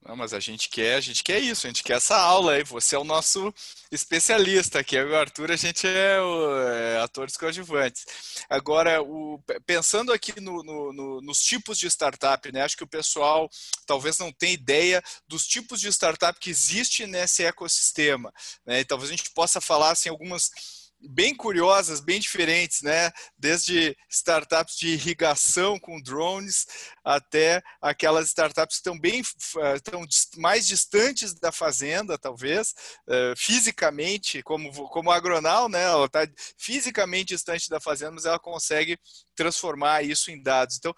Não, mas a gente quer, a gente quer isso, a gente quer essa aula aí. Você é o nosso especialista aqui. O Arthur, a gente é, o, é atores coadjuvantes. Agora, o, pensando aqui no, no, no, nos tipos de startup, né? Acho que o pessoal talvez não tenha ideia dos tipos de startup que existe nesse ecossistema. Né? E talvez a gente possa falar assim, algumas bem curiosas, bem diferentes, né? Desde startups de irrigação com drones até aquelas startups que estão bem estão mais distantes da fazenda, talvez, eh, fisicamente, como como a Agronal, né? Ela está fisicamente distante da fazenda, mas ela consegue transformar isso em dados. Então,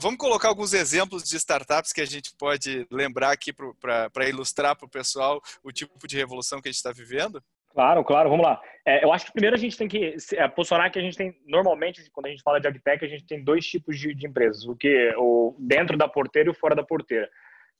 vamos colocar alguns exemplos de startups que a gente pode lembrar aqui para ilustrar para o pessoal o tipo de revolução que a gente está vivendo? Claro, claro, vamos lá. É, eu acho que primeiro a gente tem que é, posicionar que a gente tem, normalmente, quando a gente fala de agtech, a gente tem dois tipos de, de empresas, o que o dentro da porteira e o fora da porteira.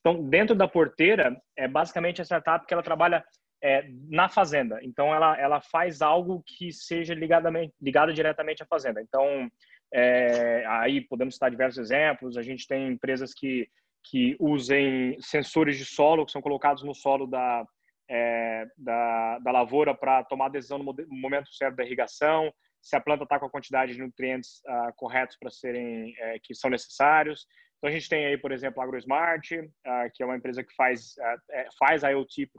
Então, dentro da porteira, é basicamente a startup que ela trabalha é, na fazenda. Então, ela, ela faz algo que seja ligadamente, ligado diretamente à fazenda. Então, é, aí podemos citar diversos exemplos. A gente tem empresas que, que usem sensores de solo, que são colocados no solo da, é, da, da lavoura para tomar a decisão no momento certo da irrigação, se a planta está com a quantidade de nutrientes uh, corretos para serem é, que são necessários. Então a gente tem aí, por exemplo, a AgroSmart, uh, que é uma empresa que faz uh, faz IoT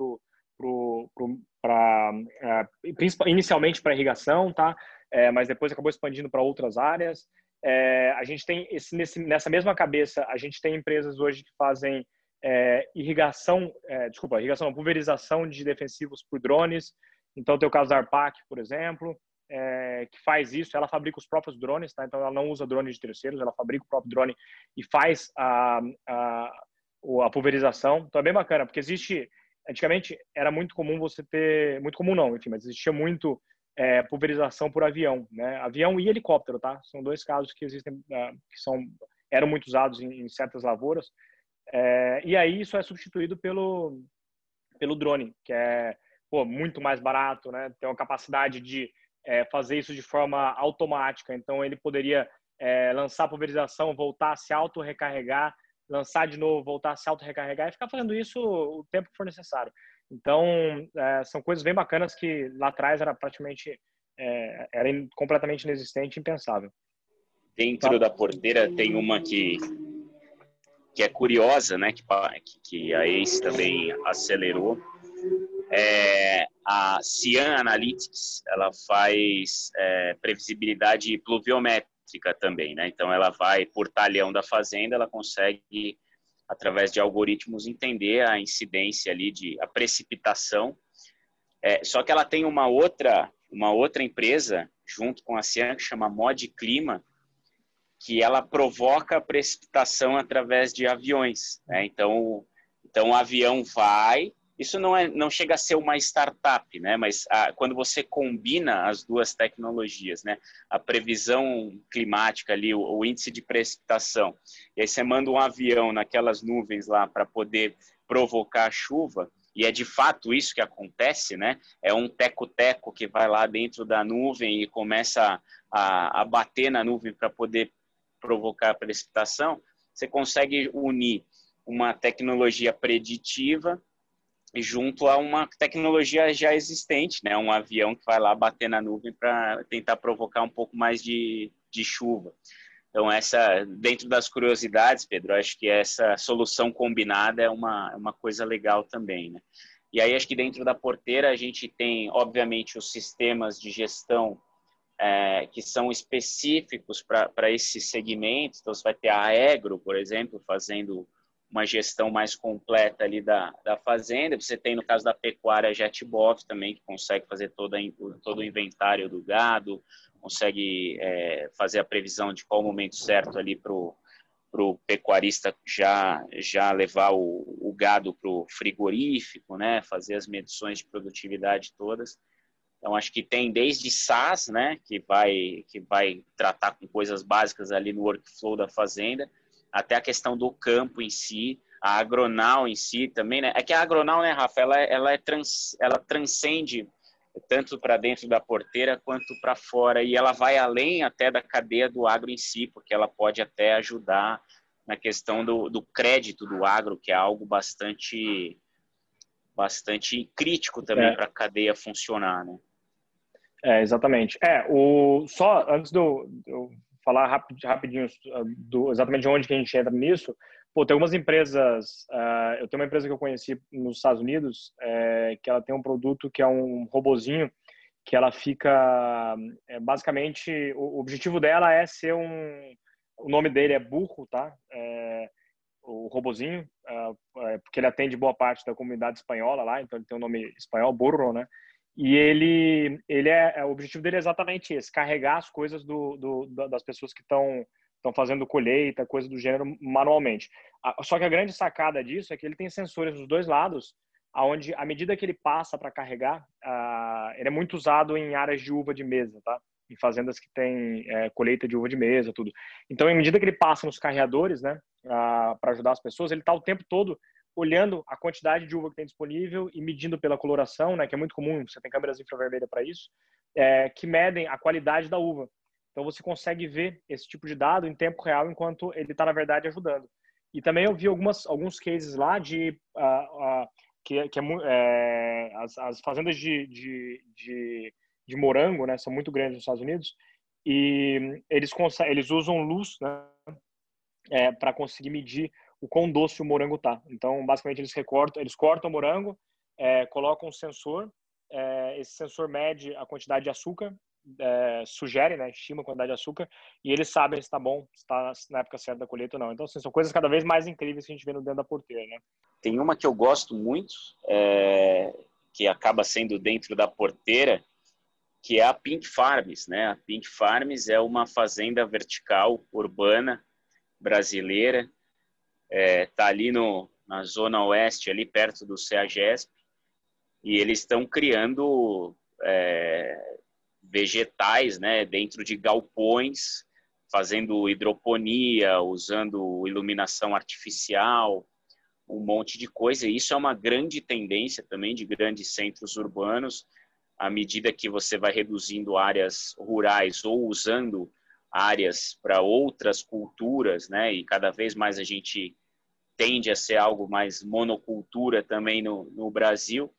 para inicialmente para irrigação, tá? É, mas depois acabou expandindo para outras áreas. É, a gente tem esse, nesse, nessa mesma cabeça, a gente tem empresas hoje que fazem é, irrigação, é, desculpa, irrigação, pulverização de defensivos por drones. Então, tem o caso da Arpac, por exemplo, é, que faz isso. Ela fabrica os próprios drones, tá? Então, ela não usa drones de terceiros, ela fabrica o próprio drone e faz a, a, a pulverização. Então, é bem bacana, porque existe. Antigamente era muito comum você ter, muito comum não, enfim, mas existia muito é, pulverização por avião, né? Avião e helicóptero, tá? São dois casos que existem, uh, que são eram muito usados em, em certas lavouras. É, e aí isso é substituído pelo, pelo drone, que é pô, muito mais barato, né? tem uma capacidade de é, fazer isso de forma automática. Então ele poderia é, lançar a pulverização, voltar a se auto-recarregar, lançar de novo, voltar a se auto-recarregar e ficar fazendo isso o tempo que for necessário. Então, é, são coisas bem bacanas que lá atrás era praticamente é, era completamente inexistente impensável. Dentro tá. da porteira tem uma que que é curiosa, né, que, que a ACE também acelerou, é, a Cian Analytics, ela faz é, previsibilidade pluviométrica também, né? Então ela vai por talhão da fazenda, ela consegue através de algoritmos entender a incidência ali de a precipitação. É, só que ela tem uma outra uma outra empresa junto com a Cian que chama Mod Clima, que ela provoca precipitação através de aviões. Né? Então, então o avião vai. Isso não é, não chega a ser uma startup, né? Mas a, quando você combina as duas tecnologias, né? A previsão climática ali, o, o índice de precipitação, e aí você manda um avião naquelas nuvens lá para poder provocar chuva, e é de fato isso que acontece, né? É um teco-teco que vai lá dentro da nuvem e começa a, a bater na nuvem para poder provocar precipitação, você consegue unir uma tecnologia preditiva junto a uma tecnologia já existente, né? Um avião que vai lá bater na nuvem para tentar provocar um pouco mais de, de chuva. Então, essa, dentro das curiosidades, Pedro, acho que essa solução combinada é uma, é uma coisa legal também, né? E aí, acho que dentro da porteira a gente tem, obviamente, os sistemas de gestão é, que são específicos para esse segmento. Então, você vai ter a Aegro, por exemplo, fazendo uma gestão mais completa ali da, da fazenda. Você tem, no caso da pecuária, a JetBot também, que consegue fazer toda, todo o inventário do gado, consegue é, fazer a previsão de qual o momento certo ali para o pecuarista já, já levar o, o gado para o frigorífico, né? fazer as medições de produtividade todas. Então, acho que tem desde SaaS, né, que vai, que vai tratar com coisas básicas ali no workflow da fazenda, até a questão do campo em si, a agronal em si também, né? É que a agronal, né, Rafa, ela, ela, é trans, ela transcende tanto para dentro da porteira quanto para fora e ela vai além até da cadeia do agro em si, porque ela pode até ajudar na questão do, do crédito do agro, que é algo bastante bastante crítico também é. para a cadeia funcionar, né? É, exatamente. É, o, só antes do, eu falar rapid, rapidinho ah, do, exatamente onde que a gente entra nisso. Pô, tem algumas empresas. Uh, eu tenho uma empresa que eu conheci nos Estados Unidos é, que ela tem um produto que é um robozinho que ela fica é, basicamente o, objetivo dela é ser um o nome dele é burro tá é, o robozinho uh, porque ele atende boa parte da comunidade espanhola lá então ele tem o um nome espanhol burro né e ele, ele é, é, o objetivo dele é exatamente esse, carregar as coisas do, do das pessoas que estão estão fazendo colheita, coisa do gênero manualmente. Só que a grande sacada disso é que ele tem sensores dos dois lados, aonde à medida que ele passa para carregar, uh, ele é muito usado em áreas de uva de mesa, tá? Em fazendas que tem é, colheita de uva de mesa, tudo. Então, à medida que ele passa nos carreadores, né, uh, para ajudar as pessoas, ele está o tempo todo olhando a quantidade de uva que tem disponível e medindo pela coloração, né, que é muito comum, você tem câmeras infravermelhas para isso, é, que medem a qualidade da uva. Então você consegue ver esse tipo de dado em tempo real enquanto ele está na verdade ajudando. E também eu vi algumas alguns cases lá de uh, uh, que, que é, é, as, as, fazendas de, de, de, de, morango, né, são muito grandes nos Estados Unidos e eles eles usam luz, né, é, para conseguir medir o quão doce o morango tá. Então, basicamente, eles recortam, eles cortam o morango, é, colocam um sensor, é, esse sensor mede a quantidade de açúcar, é, sugere, né, estima a quantidade de açúcar, e eles sabem se está bom, se está na época certa da colheita ou não. Então, assim, são coisas cada vez mais incríveis que a gente vê no dentro da porteira, né? Tem uma que eu gosto muito, é, que acaba sendo dentro da porteira, que é a Pink Farms, né? A Pink Farms é uma fazenda vertical urbana brasileira é, tá ali no, na zona oeste, ali perto do CEAGESP, e eles estão criando é, vegetais né, dentro de galpões, fazendo hidroponia, usando iluminação artificial, um monte de coisa. E isso é uma grande tendência também de grandes centros urbanos, à medida que você vai reduzindo áreas rurais ou usando áreas para outras culturas, né? E cada vez mais a gente tende a ser algo mais monocultura também no, no Brasil,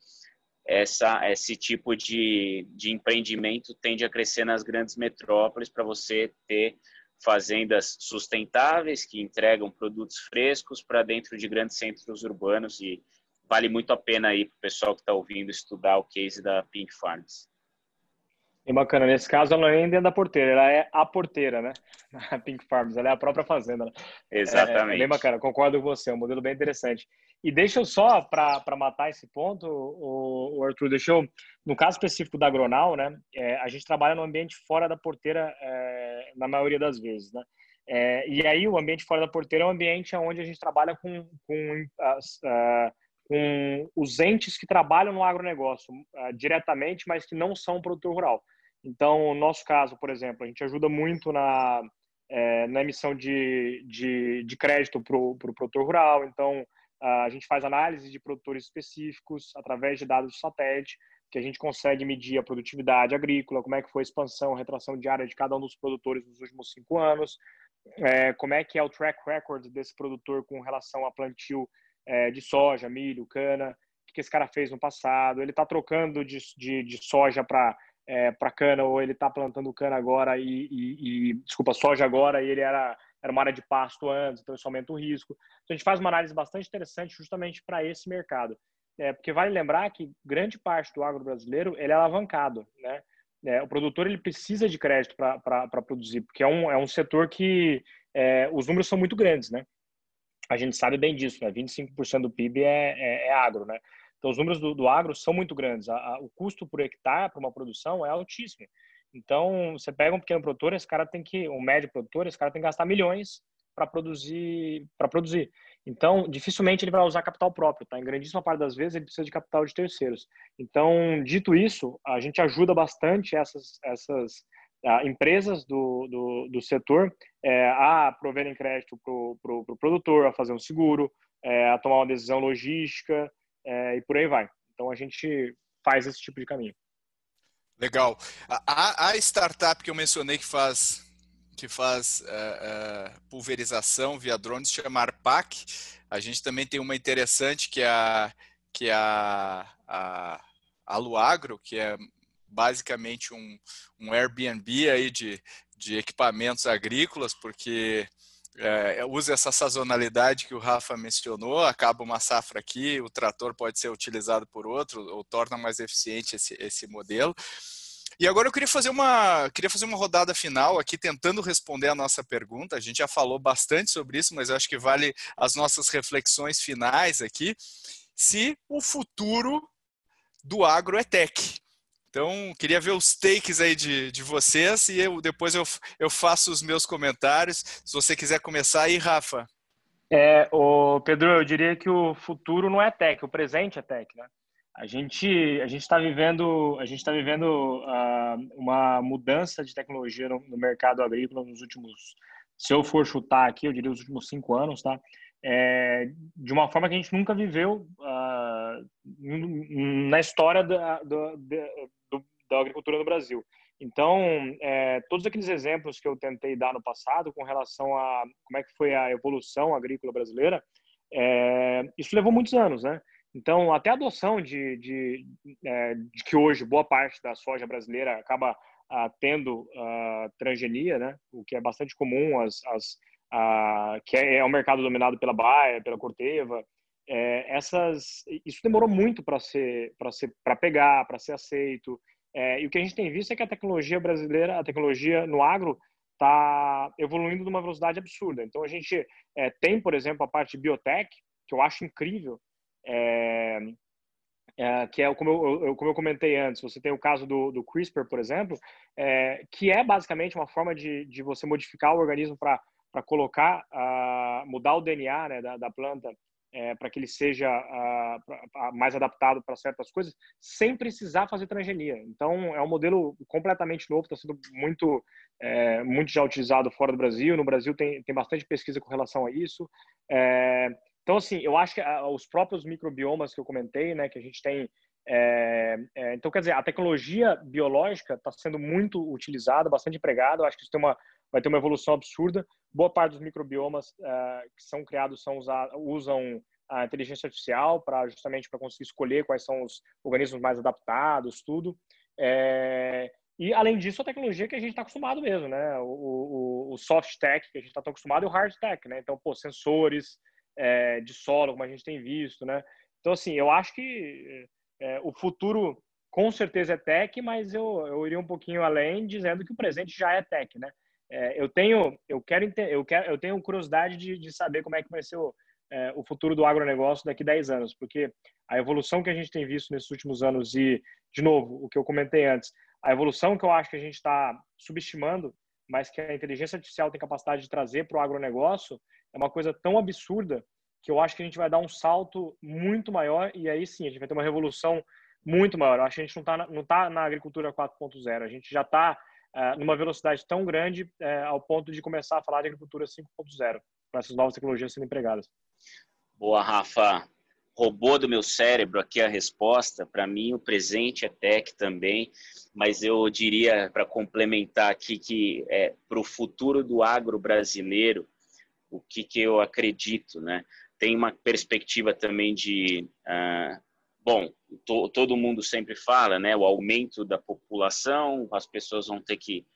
essa, esse tipo de, de empreendimento tende a crescer nas grandes metrópoles para você ter fazendas sustentáveis que entregam produtos frescos para dentro de grandes centros urbanos e vale muito a pena aí para o pessoal que está ouvindo estudar o case da Pink Farms. E bacana, nesse caso ela não é nem dentro da porteira, ela é a porteira, né? A Pink Farms, ela é a própria fazenda. Né? Exatamente. É, é, bem bacana, concordo com você, é um modelo bem interessante. E deixa eu só, para matar esse ponto, o, o Arthur, deixa eu, no caso específico da Agronal, né? É, a gente trabalha no ambiente fora da porteira é, na maioria das vezes, né? É, e aí o ambiente fora da porteira é um ambiente onde a gente trabalha com, com as, uh, com os entes que trabalham no agronegócio uh, diretamente, mas que não são produtor rural. Então, no nosso caso, por exemplo, a gente ajuda muito na, é, na emissão de, de, de crédito para o pro produtor rural. Então, a gente faz análise de produtores específicos através de dados do satélite, que a gente consegue medir a produtividade agrícola, como é que foi a expansão, retração diária de cada um dos produtores nos últimos cinco anos, é, como é que é o track record desse produtor com relação a plantio é, de soja, milho, cana, que esse cara fez no passado, ele está trocando de, de, de soja para é, para cana ou ele está plantando cana agora e, e, e, desculpa soja agora e ele era era uma área de pasto antes, então isso aumenta o risco. Então a gente faz uma análise bastante interessante justamente para esse mercado, é, porque vale lembrar que grande parte do agro brasileiro ele é alavancado, né? É, o produtor ele precisa de crédito para produzir, porque é um, é um setor que é, os números são muito grandes, né? A gente sabe bem disso, né? 25% do PIB é, é, é agro, né? Então, os números do, do agro são muito grandes. A, a, o custo por hectare para uma produção é altíssimo. Então, você pega um pequeno produtor, esse cara tem que, um médio produtor, esse cara tem que gastar milhões para produzir, para produzir. Então, dificilmente ele vai usar capital próprio, tá? Em grandíssima parte das vezes ele precisa de capital de terceiros. Então, dito isso, a gente ajuda bastante essas essas empresas do, do, do setor é, a proverem crédito para o pro, pro produtor, a fazer um seguro, é, a tomar uma decisão logística, é, e por aí vai. Então a gente faz esse tipo de caminho. Legal. A, a startup que eu mencionei que faz que faz uh, uh, pulverização via drones chama Arpac. A gente também tem uma interessante que é a, que é a, a, a que é basicamente um, um Airbnb aí de, de equipamentos agrícolas, porque é, usa essa sazonalidade que o Rafa mencionou, acaba uma safra aqui, o trator pode ser utilizado por outro, ou torna mais eficiente esse, esse modelo. E agora eu queria fazer uma queria fazer uma rodada final aqui tentando responder a nossa pergunta. A gente já falou bastante sobre isso, mas acho que vale as nossas reflexões finais aqui. Se o futuro do agro é tech. Então, queria ver os takes aí de, de vocês e eu, depois eu, eu faço os meus comentários. Se você quiser começar aí, Rafa. É, o Pedro, eu diria que o futuro não é tech, o presente é tech, né? A gente a gente está vivendo a gente está vivendo uh, uma mudança de tecnologia no, no, mercado agrícola nos últimos, se eu for chutar aqui, eu diria os últimos cinco anos, tá? É, de uma forma que a gente nunca viveu uh, na história da, do, da agricultura no Brasil. Então, é, todos aqueles exemplos que eu tentei dar no passado com relação a como é que foi a evolução agrícola brasileira, é, isso levou muitos anos, né? Então, até a adoção de, de, é, de que hoje boa parte da soja brasileira acaba ah, tendo ah, transgenia, né? O que é bastante comum, as, as ah, que é, é um mercado dominado pela Baia, pela Corteva. É, essas, isso demorou muito para ser, para ser, para pegar, para ser aceito. É, e o que a gente tem visto é que a tecnologia brasileira, a tecnologia no agro, está evoluindo numa velocidade absurda. Então, a gente é, tem, por exemplo, a parte de biotech, que eu acho incrível, é, é, que é como eu, eu, como eu comentei antes, você tem o caso do, do CRISPR, por exemplo, é, que é basicamente uma forma de, de você modificar o organismo para colocar, uh, mudar o DNA né, da, da planta é, para que ele seja uh, mais adaptado para certas coisas, sem precisar fazer transgenia. Então, é um modelo completamente novo, está sendo muito, é, muito já utilizado fora do Brasil. No Brasil tem, tem bastante pesquisa com relação a isso. É, então, assim, eu acho que os próprios microbiomas que eu comentei, né, que a gente tem é, é, então, quer dizer, a tecnologia biológica está sendo muito utilizada, bastante empregada. Eu acho que isso tem uma, vai ter uma evolução absurda. Boa parte dos microbiomas uh, que são criados são usar, usam a inteligência artificial para justamente para conseguir escolher quais são os organismos mais adaptados, tudo. É, e além disso, a tecnologia que a gente está acostumado mesmo, né? O, o, o, soft tech que a gente está tão acostumado e o hard tech, né? Então, pô, sensores é, de solo, como a gente tem visto, né? Então, assim, eu acho que é, o futuro com certeza é tech, mas eu, eu iria um pouquinho além, dizendo que o presente já é tech, né? É, eu tenho, eu quero, eu quero, eu tenho curiosidade de, de saber como é que vai ser o, é, o futuro do agronegócio daqui a 10 anos, porque a evolução que a gente tem visto nesses últimos anos e, de novo, o que eu comentei antes, a evolução que eu acho que a gente está subestimando, mas que a inteligência artificial tem capacidade de trazer para o agronegócio, é uma coisa tão absurda que eu acho que a gente vai dar um salto muito maior e aí sim a gente vai ter uma revolução muito maior. Eu acho que a gente não está não tá na agricultura 4.0, a gente já está uh, numa velocidade tão grande uh, ao ponto de começar a falar de agricultura 5.0, com essas novas tecnologias sendo empregadas. Boa, Rafa. Roubou do meu cérebro aqui a resposta. Para mim, o presente é tech também, mas eu diria, para complementar aqui, que é, para o futuro do agro brasileiro, o que, que eu acredito, né? Tem uma perspectiva também de uh, bom, to, todo mundo sempre fala, né? O aumento da população, as pessoas vão ter que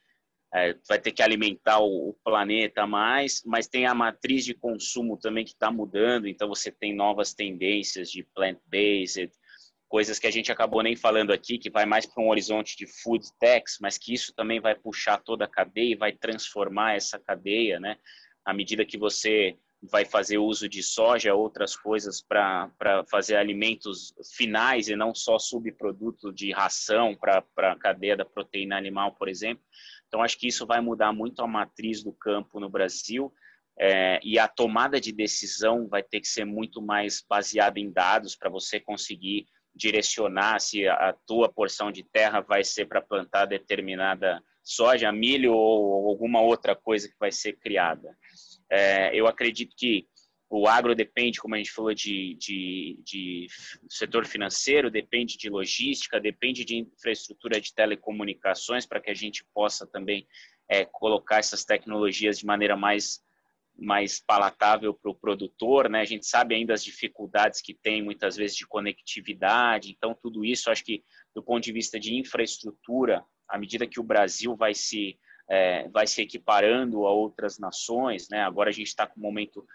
é, vai ter que alimentar o, o, planeta mais, mas tem a matriz de consumo também que está mudando. Então você tem novas tendências de plant-based, coisas que a gente acabou nem falando aqui, que vai mais para um horizonte de food techs, mas que isso também vai puxar toda a cadeia e vai transformar essa cadeia, né? À medida que você vai fazer uso de soja, outras coisas para fazer alimentos finais e não só subproduto de ração para a cadeia da proteína animal, por exemplo. Então, acho que isso vai mudar muito a matriz do campo no Brasil é, e a tomada de decisão vai ter que ser muito mais baseada em dados para você conseguir direcionar se a tua porção de terra vai ser para plantar determinada soja, milho ou alguma outra coisa que vai ser criada. É, eu acredito que o agro depende, como a gente falou, de, de, de, setor financeiro, depende de logística, depende de infraestrutura de telecomunicações para que a gente possa também é, colocar essas tecnologias de maneira mais mais palatável para o produtor, né? A gente sabe ainda as dificuldades que tem muitas vezes de conectividade, então tudo isso, acho que do ponto de vista de infraestrutura, à medida que o Brasil vai se é, vai se equiparando a outras nações, né? Agora a gente está com um momento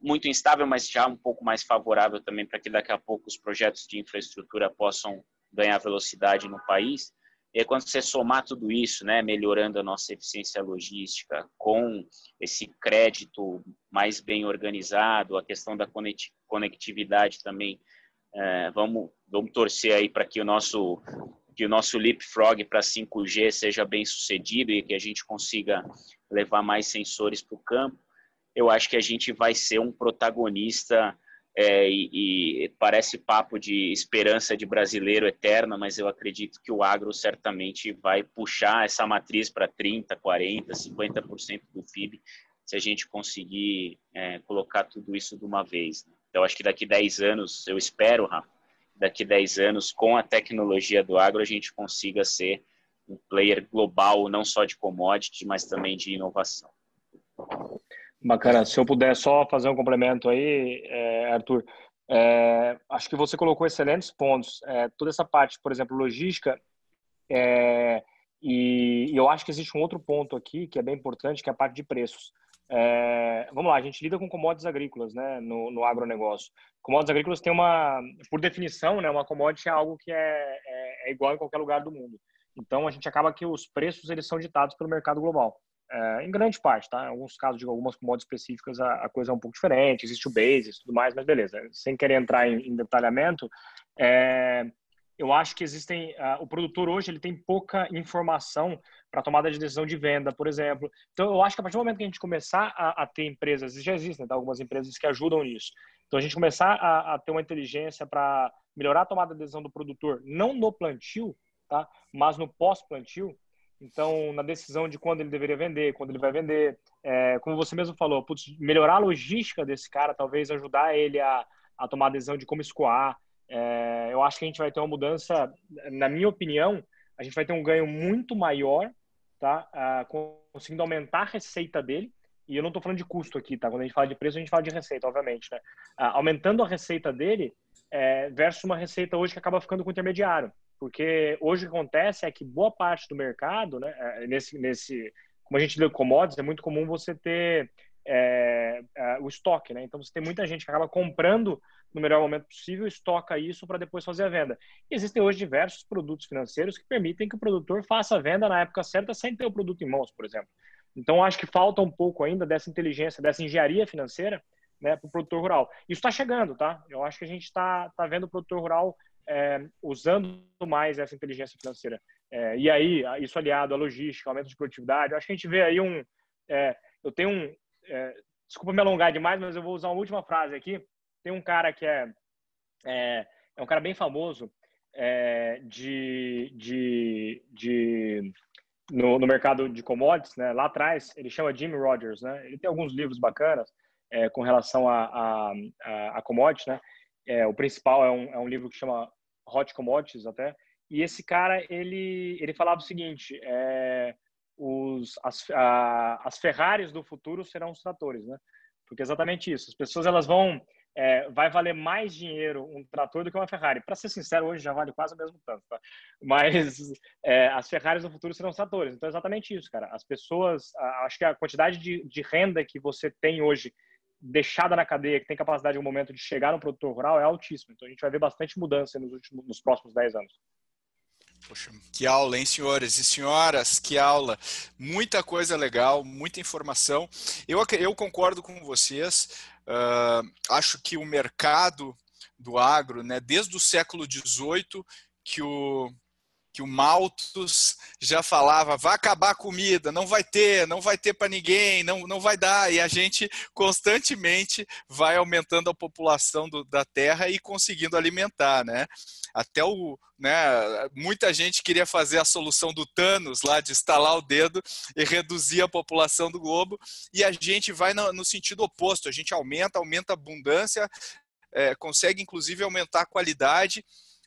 muito instável, mas já um pouco mais favorável também para que daqui a pouco os projetos de infraestrutura possam ganhar velocidade no país. E quando você somar tudo isso, né, melhorando a nossa eficiência logística, com esse crédito mais bem organizado, a questão da conectividade também, é, vamos, vamos torcer aí para que o nosso que o nosso leapfrog para 5G seja bem sucedido e que a gente consiga levar mais sensores para o campo, eu acho que a gente vai ser um protagonista é, e, e, parece papo de esperança de brasileiro eterna, mas eu acredito que o agro certamente vai puxar essa matriz para 30, 40, 50% do PIB se a gente conseguir é, colocar tudo isso de uma vez. Né? Então, acho que daqui 10 anos, eu espero, Rafa, daqui 10 anos, com a tecnologia do agro, a gente consiga ser um player global, não só de commodity, mas também de inovação. Bacana. Se eu puder só fazer um complemento aí, é, Arthur, é, acho que você colocou excelentes pontos. É, toda essa parte, por exemplo, logística, é, e, e, eu acho que existe um outro ponto aqui que é bem importante, que é a parte de preços. É, vamos lá, a gente lida com commodities agrícolas, né, no, no agronegócio. Commodities agrícolas tem uma, por definição, né, uma commodity é algo que é, é, é, igual em qualquer lugar do mundo. Então, a gente acaba que os preços eles são ditados pelo mercado global. É, em grande parte, tá? Em alguns casos de algumas commodities específicas a, a, coisa é um pouco diferente, existe o basis e tudo mais, mas beleza. Sem querer entrar em, em detalhamento, é, eu acho que existem uh, o produtor hoje ele tem pouca informação para tomada de decisão de venda, por exemplo. Então eu acho que a partir do momento que a gente começar a, a ter empresas, já existem tá? algumas empresas que ajudam nisso. Então a gente começar a, a ter uma inteligência para melhorar a tomada de decisão do produtor, não no plantio, tá? Mas no pós-plantio. Então na decisão de quando ele deveria vender, quando ele vai vender, é, como você mesmo falou, putz, melhorar a logística desse cara, talvez ajudar ele a, a tomar a decisão de como escoar é, eu acho que a gente vai ter uma mudança, na minha opinião, a gente vai ter um ganho muito maior, tá? Ah, conseguindo aumentar a receita dele. E eu não estou falando de custo aqui, tá? Quando a gente fala de preço, a gente fala de receita, obviamente, né? Ah, aumentando a receita dele é, versus uma receita hoje que acaba ficando com o intermediário. Porque hoje o que acontece é que boa parte do mercado, né? É, nesse, nesse, como a gente lê commodities, é muito comum você ter é, é, o estoque, né? Então você tem muita gente que acaba comprando no melhor momento possível, estoca isso para depois fazer a venda. E existem hoje diversos produtos financeiros que permitem que o produtor faça a venda na época certa sem ter o produto em mãos, por exemplo. Então, acho que falta um pouco ainda dessa inteligência, dessa engenharia financeira né, para o produtor rural. Isso está chegando, tá? Eu acho que a gente está tá vendo o produtor rural é, usando mais essa inteligência financeira. É, e aí, isso aliado à logística, aumento de produtividade, acho que a gente vê aí um. É, eu tenho um. É, desculpa me alongar demais, mas eu vou usar uma última frase aqui, tem um cara que é, é, é um cara bem famoso é, de, de, de no, no, mercado de commodities, né? Lá atrás, ele chama Jimmy Rogers, né? Ele tem alguns livros bacanas é, com relação a, a, a, a commodities, né? É, o principal é um, é um livro que chama Hot Commodities até. E esse cara, ele, ele falava o seguinte, é, os, as, a, as Ferraris do futuro serão os tratores, né? Porque é exatamente isso. As pessoas, elas vão é, vai valer mais dinheiro um trator do que uma Ferrari. Para ser sincero, hoje já vale quase o mesmo tanto, tá? Mas é, as Ferraris no futuro serão tratores. Então, é exatamente isso, cara. As pessoas, acho que a quantidade de, de renda que você tem hoje deixada na cadeia, que tem capacidade um momento de chegar no produtor rural, é altíssima. Então, a gente vai ver bastante mudança nos, últimos, nos próximos 10 anos. Poxa, que aula, hein, senhores e senhoras? Que aula! Muita coisa legal, muita informação. Eu, eu concordo com vocês. Uh, acho que o mercado do agro, né, desde o século XVIII, que o, que o Malthus já falava, vai acabar a comida, não vai ter, não vai ter para ninguém, não, não vai dar, e a gente constantemente vai aumentando a população do, da Terra e conseguindo alimentar, né? Até o, né, muita gente queria fazer a solução do Thanos lá de estalar o dedo e reduzir a população do globo, e a gente vai no, no sentido oposto, a gente aumenta, aumenta a abundância, é, consegue inclusive aumentar a qualidade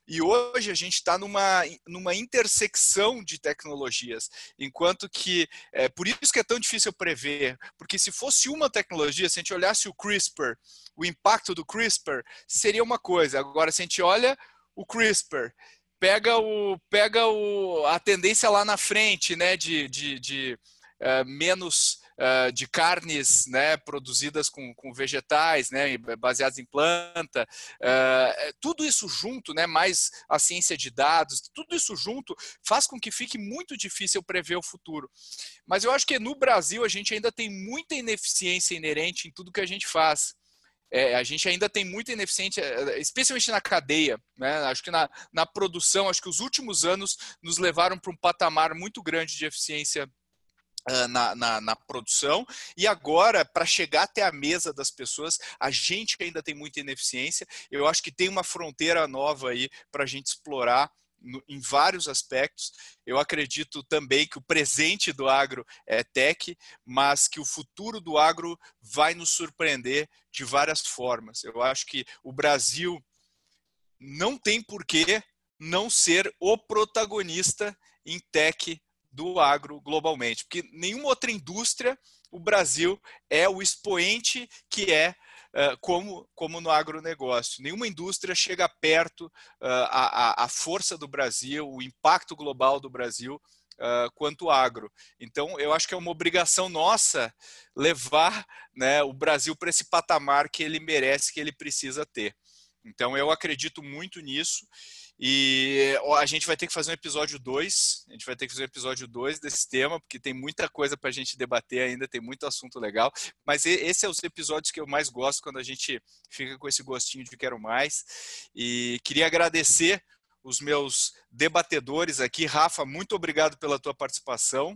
e hoje a gente está numa, numa intersecção de tecnologias, enquanto que, é, por isso que é tão difícil prever, porque se fosse uma tecnologia, se a gente olhasse o CRISPR, o impacto do CRISPR seria uma coisa. Agora, se a gente olha o CRISPR, pega, o, pega o, a tendência lá na frente, né, de, de, de uh, menos uh, de carnes né, produzidas com, com vegetais, né, baseadas em planta, uh, tudo isso junto, né, mais a ciência de dados, tudo isso junto faz com que fique muito difícil prever o futuro. Mas eu acho que no Brasil a gente ainda tem muita ineficiência inerente em tudo que a gente faz. É, a gente ainda tem muita ineficiência, especialmente na cadeia. Né? Acho que na, na produção, acho que os últimos anos nos levaram para um patamar muito grande de eficiência na, na, na, produção. E agora para chegar até a mesa das pessoas a gente ainda tem muita ineficiência eu acho que tem uma fronteira nova aí para a gente explorar no, em vários aspectos. Eu acredito também que o presente do agro é tech mas que o futuro do agro vai nos surpreender de várias formas. Eu acho que o Brasil não tem por que não ser o protagonista em tech do agro globalmente, porque nenhuma outra indústria o Brasil é o expoente que é uh, como, como no agronegócio. Nenhuma indústria chega perto uh, a, a, força do Brasil, o impacto global do Brasil uh, quanto agro. Então, eu acho que é uma obrigação nossa levar né, o Brasil para esse patamar que ele merece, que ele precisa ter. Então, eu acredito muito nisso e a gente vai ter que fazer um episódio 2. A gente vai ter que fazer um episódio 2 desse tema, porque tem muita coisa para a gente debater ainda, tem muito assunto legal. Mas esse é os episódios que eu mais gosto quando a gente fica com esse gostinho de quero mais. E queria agradecer os meus debatedores aqui. Rafa, muito obrigado pela tua participação.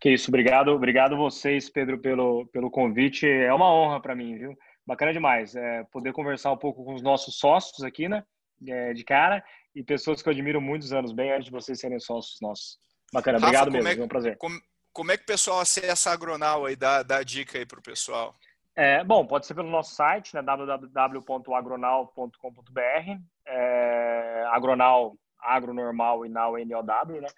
Que isso, obrigado, obrigado vocês, Pedro, pelo, pelo convite. É uma honra para mim, viu? Bacana demais é, poder conversar um pouco com os nossos sócios aqui, né? É, de cara e pessoas que eu admiro muitos anos, bem antes de vocês serem sócios nossos. Bacana, Rafa, obrigado mesmo, é, é um prazer. Como, como, é que o pessoal acessa a Agronal aí? Dá, dá dica aí para o pessoal. É, bom, pode ser pelo nosso site, né, www.agronal.com.br, é, agronal, agro normal e now N-O-W, né?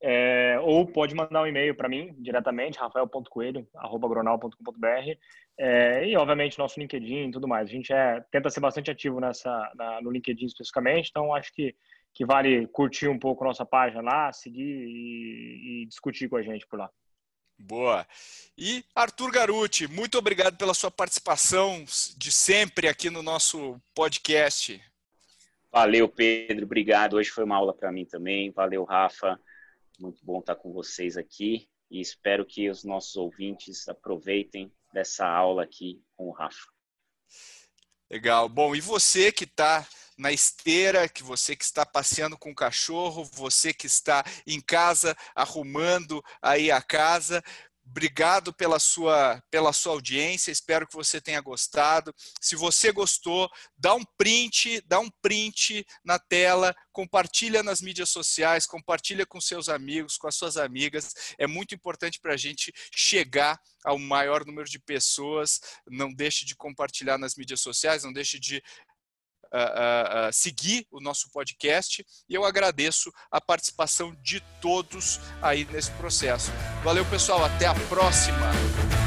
É, ou pode mandar um e-mail para mim diretamente, rafael.coelho.agronal.com.br é, e obviamente nosso LinkedIn e tudo mais. A gente é, tenta ser bastante ativo nessa, na, no LinkedIn especificamente, então acho que, que vale curtir um pouco nossa página lá, seguir e, e discutir com a gente por lá. Boa. E Arthur Garuti, muito obrigado pela sua participação de sempre aqui no nosso podcast. Valeu, Pedro. Obrigado. Hoje foi uma aula para mim também. Valeu, Rafa. Muito bom estar com vocês aqui e espero que os nossos ouvintes aproveitem dessa aula aqui com o Rafa. Legal. Bom, e você que está na esteira, que você que está passeando com o cachorro, você que está em casa arrumando aí a casa, Obrigado pela sua, pela sua audiência, espero que você tenha gostado. Se você gostou, dá um print, dá um print na tela, compartilha nas mídias sociais, compartilha com seus amigos, com as suas amigas. É muito importante para a gente chegar ao maior número de pessoas. Não deixe de compartilhar nas mídias sociais, não deixe de uh, uh, seguir o nosso podcast e eu agradeço a participação de todos aí nesse processo. Valeu, pessoal, até a próxima!